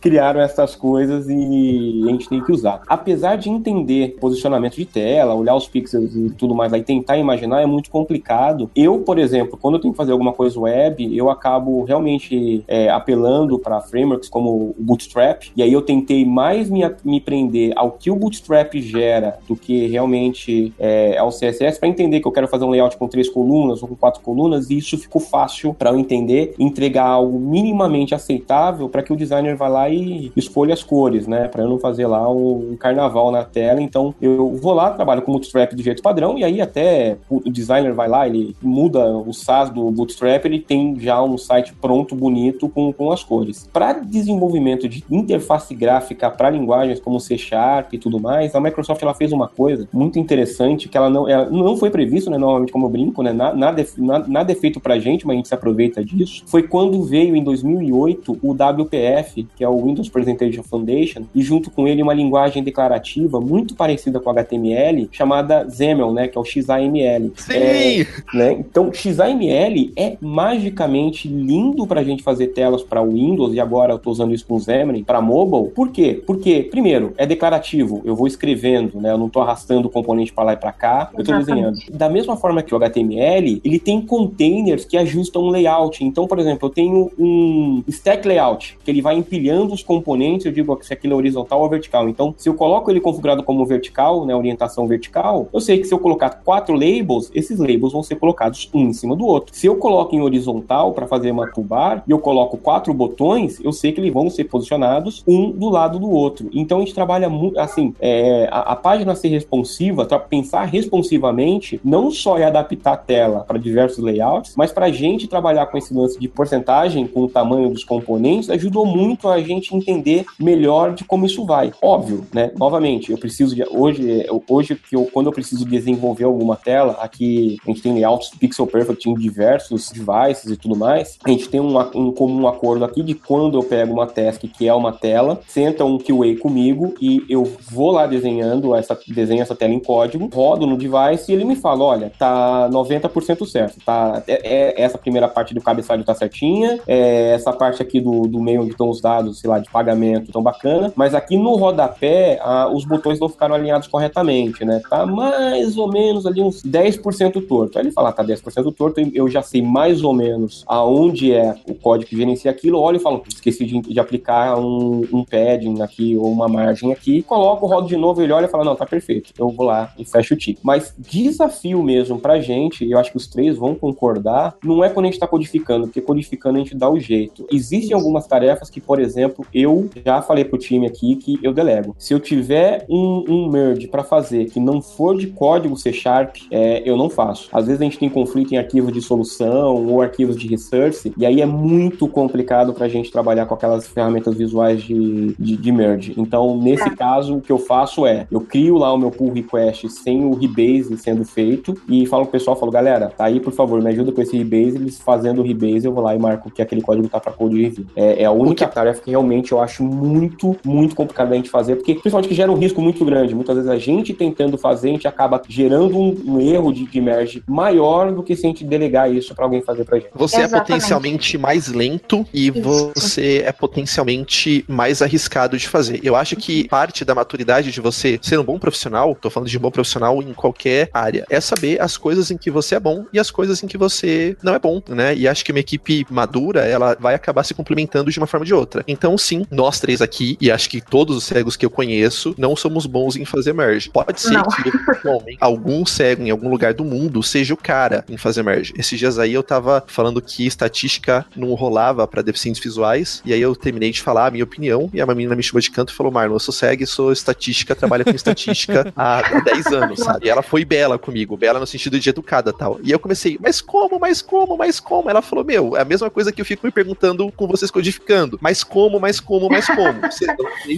Criaram essas coisas e a gente tem que usar. Apesar de entender posicionamento de tela, olhar os pixels e tudo mais e tentar imaginar, é muito complicado. Eu, por exemplo, quando eu tenho que fazer alguma coisa web, eu acabo realmente é, apelando para frameworks como o Bootstrap, e aí eu tentei mais me, me prender ao que o Bootstrap gera do que realmente é, ao CSS, para entender que eu quero fazer um layout com três colunas ou com quatro colunas, e isso ficou fácil para eu entender, entregar algo minimamente aceitável para que o designer vá lá e escolha as cores, né? Para eu não fazer lá um, um, carnaval na tela. Então eu vou lá, trabalho com o Bootstrap do jeito padrão, e aí até o designer vai lá, ele muda o SAS do Bootstrap, ele tem já um site pronto, bonito, com, com as cores. Para desenvolvimento de interface gráfica para linguagens como C Sharp e tudo mais, a Microsoft ela fez uma coisa muito interessante que ela não, ela não foi previsto, né? Normalmente, como eu brinco, né? Nada, nada, nada é feito pra gente, mas a gente se aproveita disso. Foi quando veio em 2008 o WPF, que é o Windows Presentation Foundation, e junto com ele uma linguagem declarativa muito parecida com HTML, chamada XAML, né? Que é o XAML. Sim! É, né? Então, XAML é magicamente lindo pra gente fazer telas para Windows, e agora eu tô usando isso com Xamarin, para mobile. Por quê? Porque, primeiro, é declarativo, eu vou escrevendo, né? Eu não tô arrastando o componente para lá e para cá, eu tô desenhando. Da mesma forma que o HTML, ele tem containers que ajustam o layout. Então, por exemplo, eu tenho um stack layout, que ele vai empilhando os componentes, eu digo se aquilo é horizontal ou vertical. Então, se eu coloco ele configurado como vertical, né, orientação vertical, eu sei que se eu colocar quatro labels, esses labels vão ser colocados um em cima do outro. Se eu coloco em horizontal para fazer uma toolbar e eu coloco quatro botões, eu sei que eles vão ser posicionados um do lado do outro. Então, a gente trabalha muito, assim, é, a, a página ser responsiva, pensar responsivamente, não só é adaptar a tela para diversos layouts, mas para a gente trabalhar com esse lance de porcentagem, com o tamanho dos componentes, ajudou muito a gente entender melhor de como isso vai. Óbvio, né? Novamente, novamente, eu preciso de. Hoje, hoje que eu, quando eu preciso desenvolver alguma tela, aqui a gente tem layouts pixel perfect em diversos devices e tudo mais. A gente tem um, um comum acordo aqui de quando eu pego uma task que é uma tela, senta um QA comigo e eu vou lá desenhando essa, desenho essa tela em código, rodo no device e ele me fala: olha, tá 90% certo, tá? É, é, essa primeira parte do cabeçalho tá certinha, é, essa parte aqui do, do meio onde estão os dados, sei lá, de pagamento tão bacana, mas aqui no rodapé a, os botões não ficaram alinhados corretamente, né? Tá mais ou menos ali uns 10% torto. Aí ele fala, tá 10% torto, eu já sei mais ou menos aonde é o código que gerencia aquilo, olho e falo, esqueci de, de aplicar um, um padding aqui ou uma margem aqui, coloco, rodo de novo, ele olha e fala, não, tá perfeito. Eu vou lá e fecho o tick. Mas desafio mesmo pra gente, eu acho que os três vão concordar, não é quando a gente tá codificando, porque codificando a gente dá o jeito. Existem algumas tarefas que, por exemplo, eu já falei pro time aqui que eu delego. Se eu tiver um, um merge para fazer que não for de código C Sharp, é, eu não faço. Às vezes a gente tem conflito em arquivos de solução ou arquivos de research, e aí é muito complicado pra gente trabalhar com aquelas ferramentas visuais de, de, de merge. Então, nesse caso, o que eu faço é, eu crio lá o meu pull request sem o rebase sendo feito e falo pro pessoal, falo, galera, tá aí, por favor, me ajuda com esse rebase, eles fazendo o rebase, eu vou lá e marco que aquele código tá pra code review. É, é a única que... tarefa que realmente eu acho muito, muito complicado a gente fazer, porque principalmente que gera um risco muito grande. Muitas vezes a gente tentando fazer, a gente acaba gerando um, um erro de, de merge maior do que se a gente delegar isso para alguém fazer pra gente. Você é Exatamente. é potencialmente mais lento e isso. você é potencialmente mais arriscado de fazer. Eu acho que parte da maturidade de você ser um bom profissional, tô falando de um bom profissional em qualquer área, é saber as coisas em que você é bom e as coisas em que você não é bom, né? E acho que uma equipe madura, ela vai acabar se complementando de uma forma ou de outra. Então, sim, nós três aqui, e acho que todos os cegos que eu conheço, não somos bons em fazer merge. Pode ser não. que algum cego em algum lugar do mundo seja o cara em fazer merge. Esses dias aí eu tava falando que estatística não rolava para deficientes visuais, e aí eu terminei de falar a minha opinião, e a menina me chamou de canto e falou: Marlon, eu sou cego, sou estatística, trabalho com estatística há 10 anos, sabe? E ela foi bela comigo, bela no sentido de educada tal. E eu comecei, mas como, mas como, mas como? Ela falou: Meu, é a mesma coisa que eu fico me perguntando com vocês codificando, mas como, mas como, mas como? Você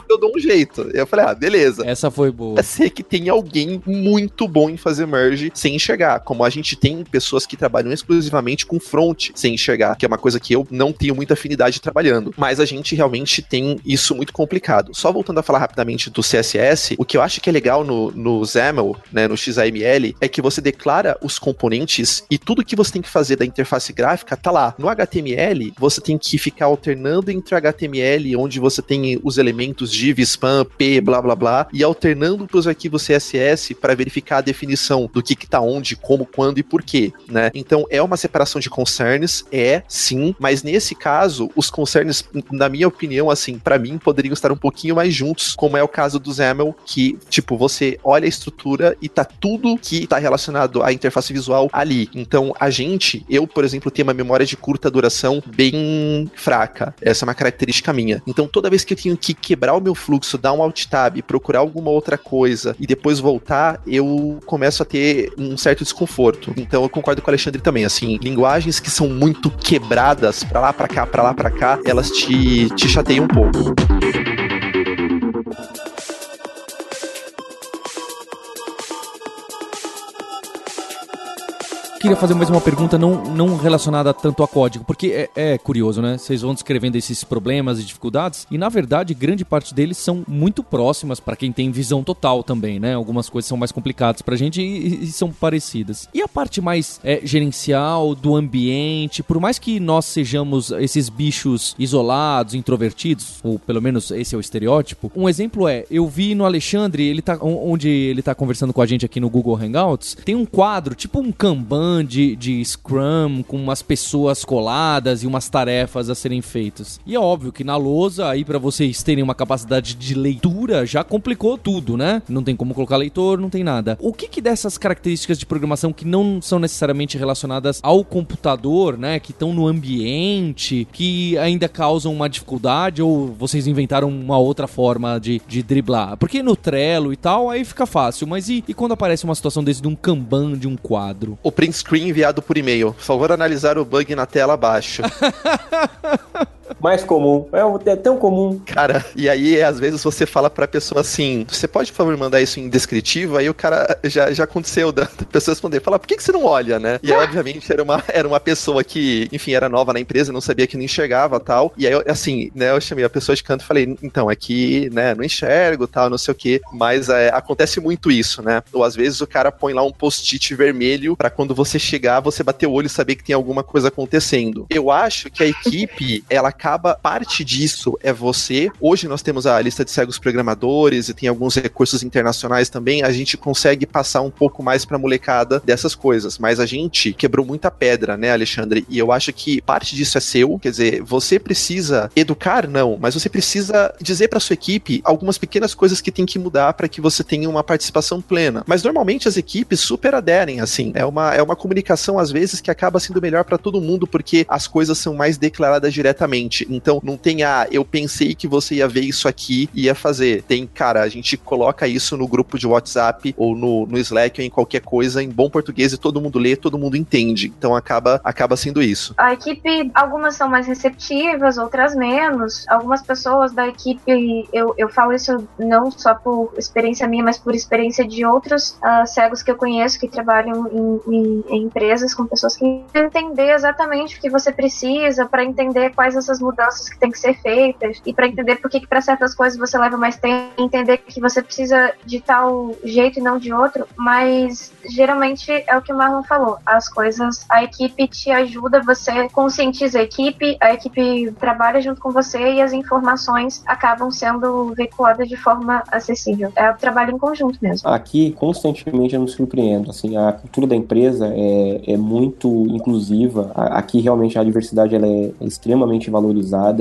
eu dou um jeito. Eu falei, ah, beleza. Essa foi boa. É ser que tem alguém muito bom em fazer merge sem enxergar. Como a gente tem pessoas que trabalham exclusivamente com front sem enxergar, que é uma coisa que eu não tenho muita afinidade trabalhando. Mas a gente realmente tem isso muito complicado. Só voltando a falar rapidamente do CSS, o que eu acho que é legal no, no XAML, né, no XAML, é que você declara os componentes e tudo que você tem que fazer da interface gráfica tá lá. No HTML, você tem que ficar alternando entre HTML, onde você tem os elementos div, spam, p, blá blá blá, e alternando para os arquivos CSS para verificar a definição do que está onde, como, quando e por quê, né? Então é uma separação de concerns, é sim, mas nesse caso os concerns, na minha opinião, assim, para mim poderiam estar um pouquinho mais juntos, como é o caso do XAML, que tipo você olha a estrutura e tá tudo que está relacionado à interface visual ali. Então a gente, eu por exemplo, tenho uma memória de curta duração bem fraca. Essa é uma característica minha. Então toda vez que eu tenho que quebrar o meu fluxo, dar um alt tab, procurar alguma outra coisa e depois voltar, eu começo a ter um certo desconforto. Então eu concordo com o Alexandre também, assim, linguagens que são muito quebradas para lá para cá, para lá para cá, elas te te chateiam um pouco. Queria fazer mais uma pergunta não, não relacionada tanto a código, porque é, é curioso, né? Vocês vão descrevendo esses problemas e dificuldades, e na verdade, grande parte deles são muito próximas para quem tem visão total também, né? Algumas coisas são mais complicadas pra gente e, e são parecidas. E a parte mais é, gerencial, do ambiente, por mais que nós sejamos esses bichos isolados, introvertidos, ou pelo menos esse é o estereótipo, um exemplo é, eu vi no Alexandre, ele tá, onde ele tá conversando com a gente aqui no Google Hangouts, tem um quadro, tipo um Kanban, de, de Scrum com umas pessoas coladas e umas tarefas a serem feitas. E é óbvio que na lousa, aí para vocês terem uma capacidade de leitura, já complicou tudo, né? Não tem como colocar leitor, não tem nada. O que que dessas características de programação que não são necessariamente relacionadas ao computador, né? Que estão no ambiente, que ainda causam uma dificuldade ou vocês inventaram uma outra forma de, de driblar? Porque no Trello e tal, aí fica fácil, mas e, e quando aparece uma situação desse de um Kanban, de um quadro? O screen enviado por e-mail. Favor, analisar o bug na tela abaixo. Mais comum. É, é tão comum. Cara, e aí às vezes você fala pra pessoa assim: você pode, por favor, mandar isso em descritivo? Aí o cara já, já aconteceu da pessoa responder, fala, por que, que você não olha, né? E aí, obviamente, era uma, era uma pessoa que, enfim, era nova na empresa, não sabia que não enxergava tal. E aí, assim, né, eu chamei a pessoa de canto e falei, então, é que, né, não enxergo tal, não sei o quê. Mas é, acontece muito isso, né? Ou às vezes o cara põe lá um post-it vermelho para quando você chegar, você bater o olho e saber que tem alguma coisa acontecendo. Eu acho que a equipe, ela acaba, parte disso é você. Hoje nós temos a lista de cegos programadores e tem alguns recursos internacionais também. A gente consegue passar um pouco mais pra molecada dessas coisas. Mas a gente quebrou muita pedra, né, Alexandre? E eu acho que parte disso é seu. Quer dizer, você precisa educar, não, mas você precisa dizer para sua equipe algumas pequenas coisas que tem que mudar para que você tenha uma participação plena. Mas normalmente as equipes super aderem, assim. É uma, é uma comunicação, às vezes, que acaba sendo melhor para todo mundo, porque as coisas são mais declaradas diretamente. Então, não tem a, ah, eu pensei que você ia ver isso aqui e ia fazer. Tem, cara, a gente coloca isso no grupo de WhatsApp ou no, no Slack ou em qualquer coisa, em bom português, e todo mundo lê, todo mundo entende. Então, acaba, acaba sendo isso. A equipe, algumas são mais receptivas, outras menos. Algumas pessoas da equipe, eu, eu falo isso não só por experiência minha, mas por experiência de outros uh, cegos que eu conheço que trabalham em, em, em empresas com pessoas que entender exatamente o que você precisa para entender quais essas mudanças que têm que ser feitas e para entender por que, que para certas coisas você leva mais tempo, entender que você precisa de tal jeito e não de outro, mas geralmente é o que o Marlon falou, as coisas, a equipe te ajuda, você conscientiza a equipe, a equipe trabalha junto com você e as informações acabam sendo veiculadas de forma acessível. É o trabalho em conjunto mesmo. Aqui, constantemente eu me surpreendo, assim, a cultura da empresa é, é muito inclusiva, aqui realmente a diversidade ela é extremamente valorizada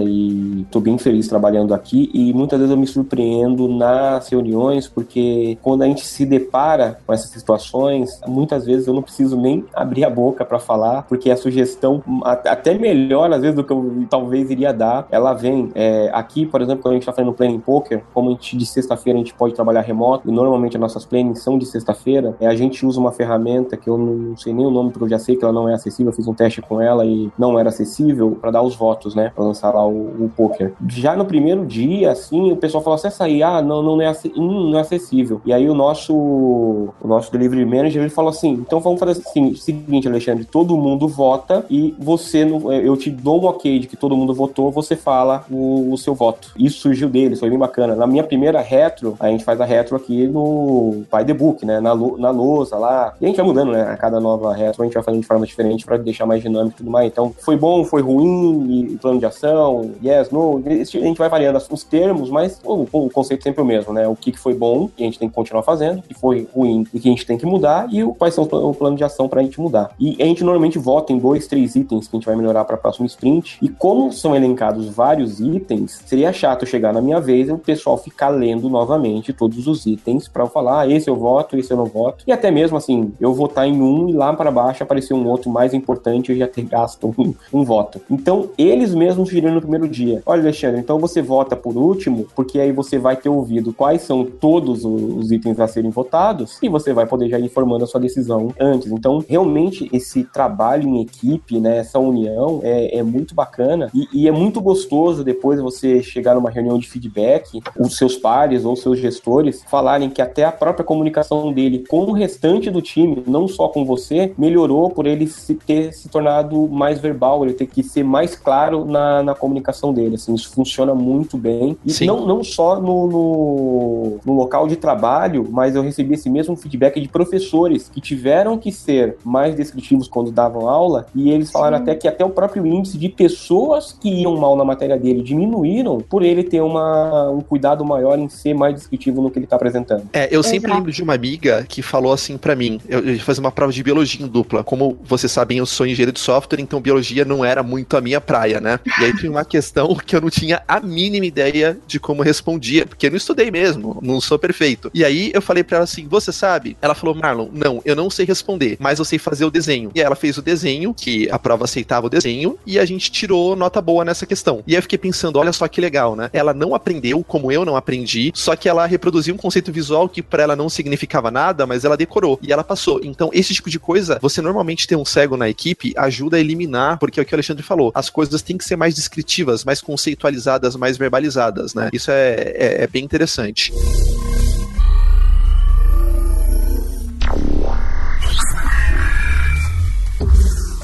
e estou bem feliz trabalhando aqui. E muitas vezes eu me surpreendo nas reuniões porque quando a gente se depara com essas situações, muitas vezes eu não preciso nem abrir a boca para falar porque a sugestão até melhor às vezes do que eu talvez iria dar, ela vem é, aqui, por exemplo, quando a gente está fazendo planning poker, como a gente de sexta-feira a gente pode trabalhar remoto e normalmente as nossas plannings são de sexta-feira, é, a gente usa uma ferramenta que eu não sei nem o nome porque eu já sei que ela não é acessível, eu fiz um teste com ela e não era acessível para dar os votos, né, para lançar lá o, o poker. Já no primeiro dia, assim, o pessoal falou assim, aí, ah, não, não é, hum, não é acessível. E aí o nosso, o nosso delivery manager ele falou assim, então vamos fazer assim, seguinte, Alexandre, todo mundo vota e você, eu te dou um ok de que todo mundo votou, você fala o, o seu voto. Isso surgiu dele, foi bem bacana. Na minha primeira retro, a gente faz a retro aqui no Pai The Book, né, na, na lousa lá. E a gente vai mudando, né, a cada nova retro a gente vai fazendo de forma diferente para deixar mais dinâmico e tudo mais. Então, foi bom, foi ruim, plano de ação, yes, no, a gente vai variando os termos, mas o, o conceito é sempre o mesmo, né? O que, foi bom e a gente tem que continuar fazendo, o que foi ruim e que a gente tem que mudar, e o, quais são o plano de ação para a gente mudar. E a gente normalmente vota em dois, três itens que a gente vai melhorar para a próxima sprint. E como são elencados vários itens, seria chato chegar na minha vez e o pessoal ficar lendo novamente todos os itens para eu falar, ah, esse eu voto, esse eu não voto. E até mesmo assim, eu votar em um e lá para baixo aparecer um outro mais importante e eu já ter gasto um, um voto. Então, eles mesmos sugeriram no primeiro dia: olha, Alexandre, então você vota por último, porque aí você vai ter ouvido quais são todos os itens a serem votados e você vai poder já ir formando a sua decisão antes. Então, realmente, esse trabalho em equipe, né, essa união é, é muito bacana e, e, é muito gostoso depois você chegar numa reunião de feedback, os seus pares ou seus gestores falarem que até a própria comunicação dele com o restante do time, não só com você, melhorou por ele se ter se tornado mais verbal, ele ter que ser mais claro na, na comunicação dele. Assim, isso funciona muito bem. E não, não só no, no, no, local de trabalho, mas eu recebi esse mesmo feedback de professores que tiveram que ser mais descritivos quando davam aula, e eles falaram Sim. até que até o próprio índice de pessoas que iam mal na matéria dele diminuíram por ele ter uma, um cuidado maior em ser mais descritivo no que ele está apresentando. É, eu sempre Exato. lembro de uma amiga que falou assim para mim, eu, eu ia fazer uma prova de biologia em dupla. Como vocês sabem, eu sou engenheiro de software, então biologia não era muito a minha praia, né? E aí tinha uma questão que eu não tinha a mínima ideia de como respondia, porque eu não estudei mesmo, não sou perfeito. E aí eu falei para ela assim: "Você sabe?" Ela falou: "Marlon, não, eu não sei responder, mas eu sei fazer o desenho". E aí ela fez o desenho, que a prova aceitava o desenho, e a gente tirou nota boa nessa questão. E aí eu fiquei pensando, olha só que legal, né? Ela não aprendeu como eu não aprendi, só que ela reproduziu um conceito visual que para ela não significava nada, mas ela decorou e ela passou. Então, esse tipo de coisa, você normalmente ter um cego na equipe ajuda a eliminar, porque é o que o Alexandre falou, as coisas têm que ser mais descritivas, mais conceitualizadas, mais verbalizadas, né? Isso é, é, é bem interessante.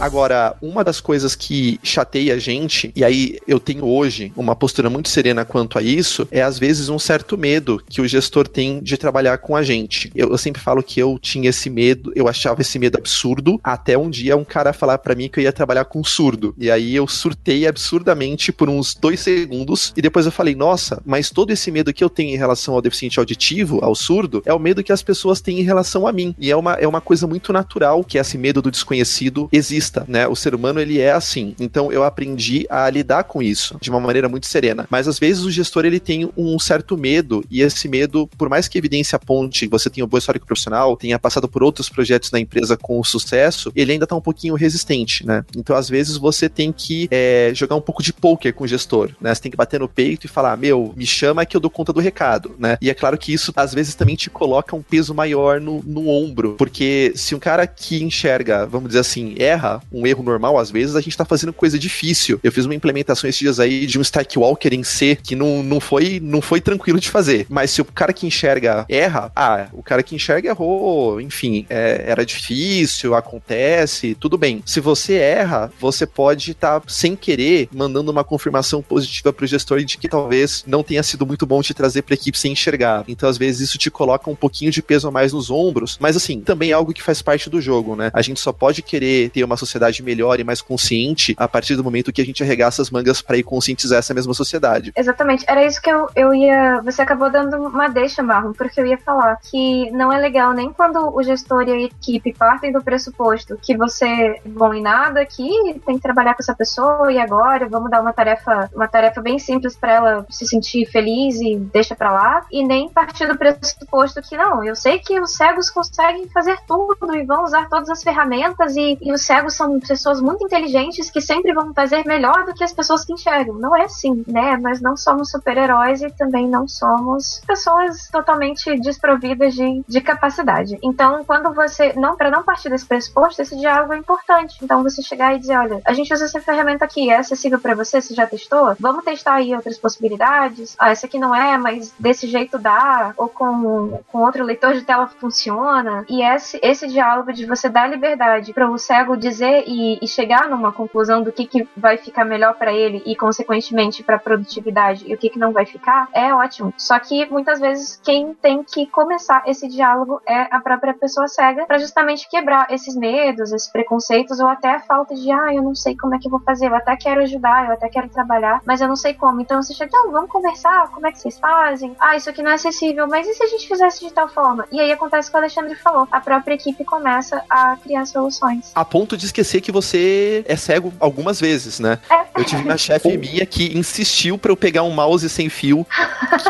Agora, uma das coisas que chateia a gente, e aí eu tenho hoje uma postura muito serena quanto a isso, é às vezes um certo medo que o gestor tem de trabalhar com a gente. Eu, eu sempre falo que eu tinha esse medo, eu achava esse medo absurdo, até um dia um cara falar para mim que eu ia trabalhar com surdo. E aí eu surtei absurdamente por uns dois segundos, e depois eu falei, nossa, mas todo esse medo que eu tenho em relação ao deficiente auditivo, ao surdo, é o medo que as pessoas têm em relação a mim. E é uma, é uma coisa muito natural que esse medo do desconhecido exista né? O ser humano ele é assim. Então eu aprendi a lidar com isso de uma maneira muito serena. Mas às vezes o gestor ele tem um certo medo e esse medo, por mais que evidência aponte, você tenha um bom histórico profissional, tenha passado por outros projetos na empresa com sucesso, ele ainda tá um pouquinho resistente, né? Então às vezes você tem que é, jogar um pouco de poker com o gestor, né? Você tem que bater no peito e falar, meu, me chama que eu dou conta do recado, né? E é claro que isso às vezes também te coloca um peso maior no, no ombro, porque se um cara que enxerga, vamos dizer assim, erra, um erro normal, às vezes a gente tá fazendo coisa difícil. Eu fiz uma implementação esses dias aí de um Stack Walker em C que não, não, foi, não foi tranquilo de fazer. Mas se o cara que enxerga erra, ah, o cara que enxerga errou, enfim, é, era difícil, acontece, tudo bem. Se você erra, você pode estar, tá, sem querer, mandando uma confirmação positiva pro gestor de que talvez não tenha sido muito bom te trazer pra equipe sem enxergar. Então, às vezes, isso te coloca um pouquinho de peso a mais nos ombros, mas assim, também é algo que faz parte do jogo, né? A gente só pode querer ter uma sociedade sociedade melhor e mais consciente a partir do momento que a gente arregaça as mangas para ir conscientizar essa mesma sociedade. Exatamente. Era isso que eu, eu ia. Você acabou dando uma deixa, Marlon, porque eu ia falar que não é legal nem quando o gestor e a equipe partem do pressuposto que você é bom em nada, que tem que trabalhar com essa pessoa e agora vamos dar uma tarefa, uma tarefa bem simples para ela se sentir feliz e deixa para lá, e nem partir do pressuposto que não, eu sei que os cegos conseguem fazer tudo e vão usar todas as ferramentas e, e os cegos são pessoas muito inteligentes que sempre vão fazer melhor do que as pessoas que enxergam. Não é assim, né? Nós não somos super-heróis e também não somos pessoas totalmente desprovidas de, de capacidade. Então, quando você. não Para não partir desse pressuposto, esse diálogo é importante. Então, você chegar e dizer: olha, a gente usa essa ferramenta aqui, é acessível para você? Você já testou? Vamos testar aí outras possibilidades. Ah, essa aqui não é, mas desse jeito dá. Ou com, com outro leitor de tela funciona. E esse, esse diálogo de você dar liberdade para o cego dizer e, e, chegar numa conclusão do que, que vai ficar melhor para ele e, consequentemente, para a produtividade e o que, que não vai ficar, é ótimo. Só que muitas vezes quem tem que começar esse diálogo é a própria pessoa cega para justamente quebrar esses medos, esses preconceitos ou até a falta de, ah, eu não sei como é que eu vou fazer, eu até quero ajudar, eu até quero trabalhar, mas eu não sei como. Então você chega, então vamos conversar, como é que vocês fazem? Ah, isso aqui não é acessível, mas e se a gente fizesse de tal forma? E aí acontece o que o Alexandre falou, a própria equipe começa a criar soluções. A ponto de esquecer esquecer que você é cego algumas vezes, né? Eu tive uma chefe minha que insistiu para eu pegar um mouse sem fio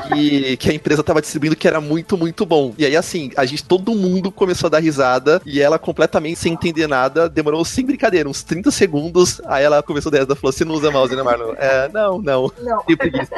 que, que a empresa tava distribuindo que era muito, muito bom. E aí, assim, a gente, todo mundo começou a dar risada e ela completamente sem entender nada, demorou sem brincadeira, uns 30 segundos. Aí ela começou a dar, falou: Você não usa mouse, né, Marlon? É, não, não. Não.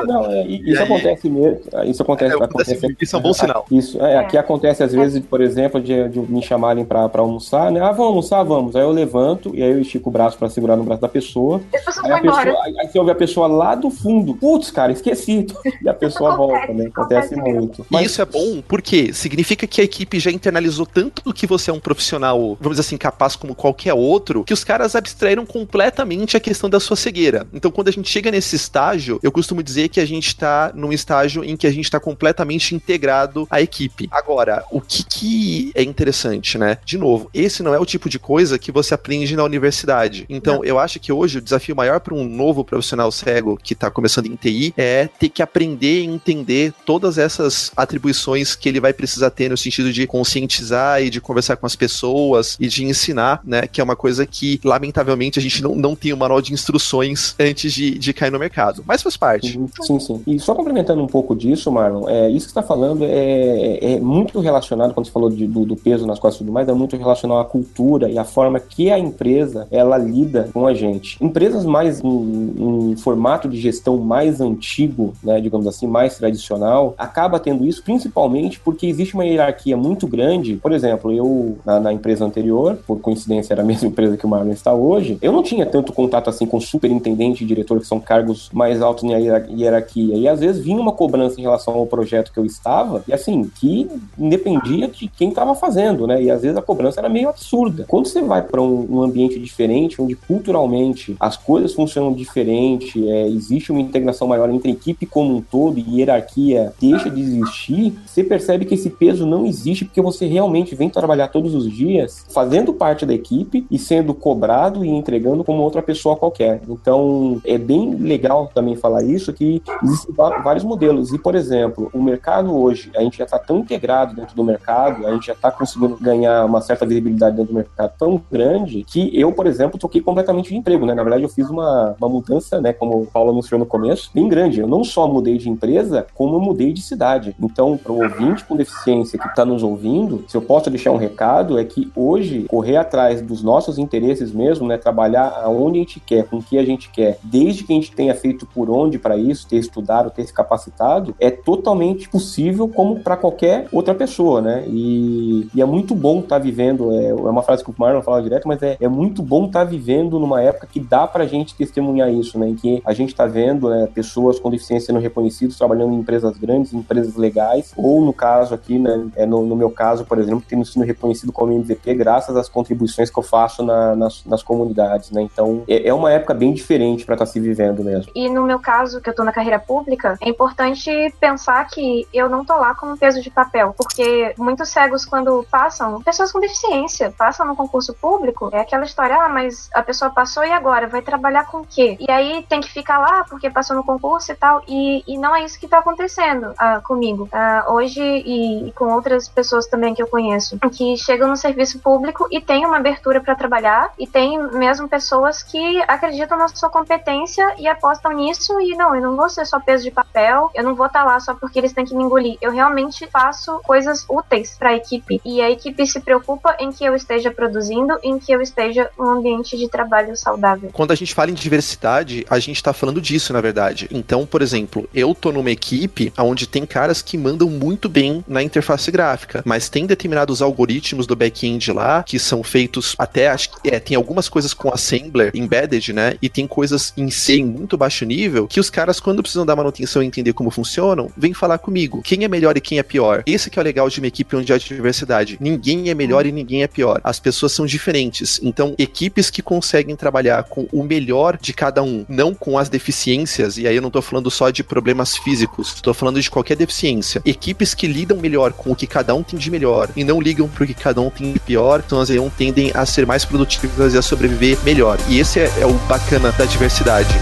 Não, é, isso aí, acontece mesmo. Isso acontece. É, acontece isso é um bom sinal. Isso, é, aqui acontece às vezes, por exemplo, de, de me chamarem pra, pra almoçar, né? Ah, vamos almoçar, vamos. Aí eu levanto e aí eu estico o braço para segurar no braço da pessoa. Aí, a pessoa aí, aí, você ouve a pessoa lá do fundo. Putz, cara, esqueci. E a pessoa volta, né? Acontece, muito. Mas... E isso é bom porque significa que a equipe já internalizou tanto que você é um profissional, vamos dizer assim, capaz como qualquer outro, que os caras abstraíram completamente a questão da sua cegueira. Então, quando a gente chega nesse estágio, eu costumo dizer que a gente está num estágio em que a gente está completamente integrado à equipe. Agora, o que, que é interessante, né? De novo, esse não é o tipo de coisa que você aprende na universidade. Então, Não. eu acho que hoje o desafio maior para um novo profissional cego que está começando em TI é ter que aprender e entender todas essas atribuições que ele vai precisar ter no sentido de conscientizar e de conversar com as pessoas e de ensinar, né? Que é uma coisa que, lamentavelmente, a gente não, não tem um manual de instruções antes de, de cair no mercado. Mas faz parte. Uhum. Sim, sim. E só complementando um pouco disso, Marlon, é, isso que você está falando é, é muito relacionado, quando você falou de, do, do, peso nas costas e tudo mais, é muito relacionado à cultura e à forma que a empresa empresa ela lida com a gente. Empresas mais um, um formato de gestão mais antigo, né, digamos assim, mais tradicional, acaba tendo isso principalmente porque existe uma hierarquia muito grande. Por exemplo, eu na, na empresa anterior, por coincidência era a mesma empresa que o Marlon está hoje, eu não tinha tanto contato assim com superintendente e diretor, que são cargos mais altos na hierarquia. E às vezes vinha uma cobrança em relação ao projeto que eu estava, e assim, que independia de quem estava fazendo, né? E às vezes a cobrança era meio absurda. Quando você vai para um, um, ambiente diferente, onde culturalmente as coisas funcionam diferente, é, existe uma integração maior entre a equipe como um todo e hierarquia deixa de existir, você percebe que esse peso não existe porque você realmente vem trabalhar todos os dias fazendo parte da equipe e sendo cobrado e entregando como outra pessoa qualquer. Então, é bem legal também falar isso, que existem vários modelos. E, por exemplo, o mercado hoje, a gente já está tão integrado dentro do mercado, a gente já está conseguindo ganhar uma certa visibilidade dentro do mercado tão grande que eu, por exemplo, troquei completamente de emprego, né? Na verdade, eu fiz uma, uma mudança, né, como o Paulo anunciou no começo, bem grande. Eu não só mudei de empresa, como eu mudei de cidade. Então, para o ouvinte com deficiência que está nos ouvindo, se eu posso deixar um recado, é que hoje, correr atrás dos nossos interesses mesmo, né, trabalhar aonde a gente quer, com o que a gente quer, desde que a gente tenha feito por onde para isso, ter estudado, ter se capacitado, é totalmente possível como para qualquer outra pessoa, né? E, e é muito bom estar tá vivendo, é, é, uma frase que o Marlon fala direto, mas é, é muito bom estar tá vivendo numa época que dá pra gente testemunhar isso, né? Em que a gente está vendo né, pessoas com deficiência sendo reconhecidas, trabalhando em empresas grandes, em empresas legais, ou no caso aqui, né, é no, no meu caso, por exemplo, tendo sido reconhecido como MVP graças às contribuições que eu faço na, nas, nas comunidades, né? Então, é, é uma época bem diferente para estar tá se vivendo mesmo. E no meu caso, que eu tô na carreira pública, é importante pensar que eu não tô lá como peso de papel, porque muitos cegos, quando passam, pessoas com deficiência, passam no concurso público, é aquela história, ah, mas a pessoa passou e agora? Vai trabalhar com o quê? E aí tem que ficar lá porque passou no concurso e tal, e, e não é isso que tá acontecendo uh, comigo. Uh, hoje, e, e, com outras pessoas também que eu conheço, que chegam no serviço público e tem uma abertura para trabalhar, e tem mesmo pessoas que acreditam na sua competência e apostam nisso, e não, eu não vou ser só peso de papel, eu não vou estar tá lá só porque eles têm que me engolir. Eu realmente faço coisas úteis para a equipe, e a equipe se preocupa em que eu esteja produzindo, em que eu esteja um ambiente de trabalho saudável. Quando a gente fala em diversidade, a gente está falando disso, na verdade. Então, por exemplo, eu tô numa equipe onde tem caras que mandam muito bem na interface gráfica, mas tem determinados algoritmos do back-end lá que são feitos até acho que é, tem algumas coisas com assembler embedded, né? E tem coisas em C em muito baixo nível que os caras quando precisam dar manutenção e entender como funcionam, vêm falar comigo. Quem é melhor e quem é pior? Esse que é o legal de uma equipe onde há diversidade. Ninguém é melhor e ninguém é pior. As pessoas são diferentes. Então, equipes que conseguem trabalhar com o melhor de cada um, não com as deficiências, e aí eu não tô falando só de problemas físicos, tô falando de qualquer deficiência. Equipes que lidam melhor com o que cada um tem de melhor e não ligam pro que cada um tem de pior, então elas tendem a ser mais produtivas e a sobreviver melhor. E esse é, é o bacana da diversidade.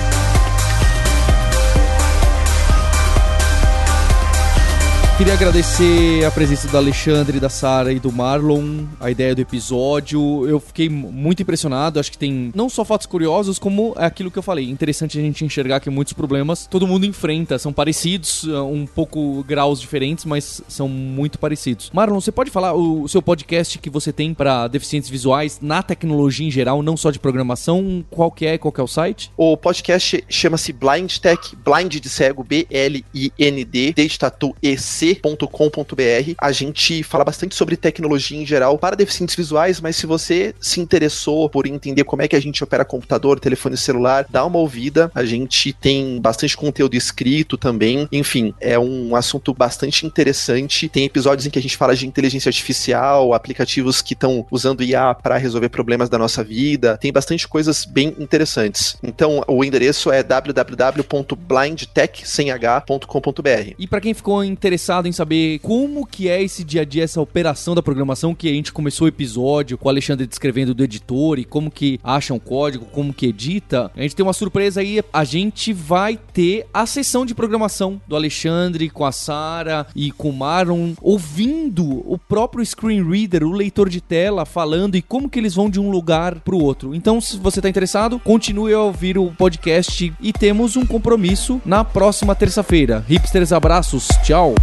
Queria agradecer a presença do Alexandre, da Sara e do Marlon, a ideia do episódio. Eu fiquei muito impressionado. Acho que tem não só fatos curiosos, como é aquilo que eu falei. Interessante a gente enxergar que muitos problemas todo mundo enfrenta. São parecidos, é, um pouco graus diferentes, mas são muito parecidos. Marlon, você pode falar o seu podcast que você tem para deficientes visuais na tecnologia em geral, não só de programação? Qual que é? Qual que é o site? O podcast chama-se Blind Tech, Blind de cego, B-L-I-N-D, de tatu EC c.com.br. A gente fala bastante sobre tecnologia em geral para deficientes visuais, mas se você se interessou por entender como é que a gente opera computador, telefone celular, dá uma ouvida. A gente tem bastante conteúdo escrito também. Enfim, é um assunto bastante interessante. Tem episódios em que a gente fala de inteligência artificial, aplicativos que estão usando IA para resolver problemas da nossa vida. Tem bastante coisas bem interessantes. Então, o endereço é www.blindtech.com.br. E para quem ficou interessado interessado em saber como que é esse dia a dia, essa operação da programação que a gente começou o episódio com o Alexandre descrevendo do editor e como que acha um código, como que edita, a gente tem uma surpresa aí, a gente vai ter a sessão de programação do Alexandre com a Sara e com o Marlon ouvindo o próprio screen reader, o leitor de tela falando e como que eles vão de um lugar para o outro. Então, se você está interessado, continue a ouvir o podcast e temos um compromisso na próxima terça-feira. Hipsters, abraços, tchau.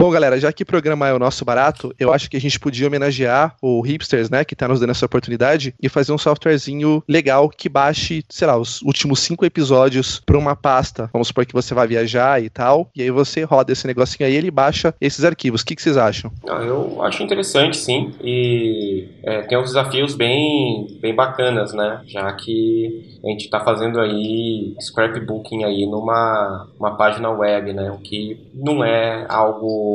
Bom, galera, já que o programa é o nosso barato, eu acho que a gente podia homenagear o Hipsters, né, que tá nos dando essa oportunidade, e fazer um softwarezinho legal que baixe, sei lá, os últimos cinco episódios pra uma pasta. Vamos supor que você vai viajar e tal, e aí você roda esse negocinho aí e ele baixa esses arquivos. O que, que vocês acham? Ah, eu acho interessante, sim, e é, tem uns desafios bem, bem bacanas, né, já que a gente tá fazendo aí scrapbooking aí numa uma página web, né, o que não é algo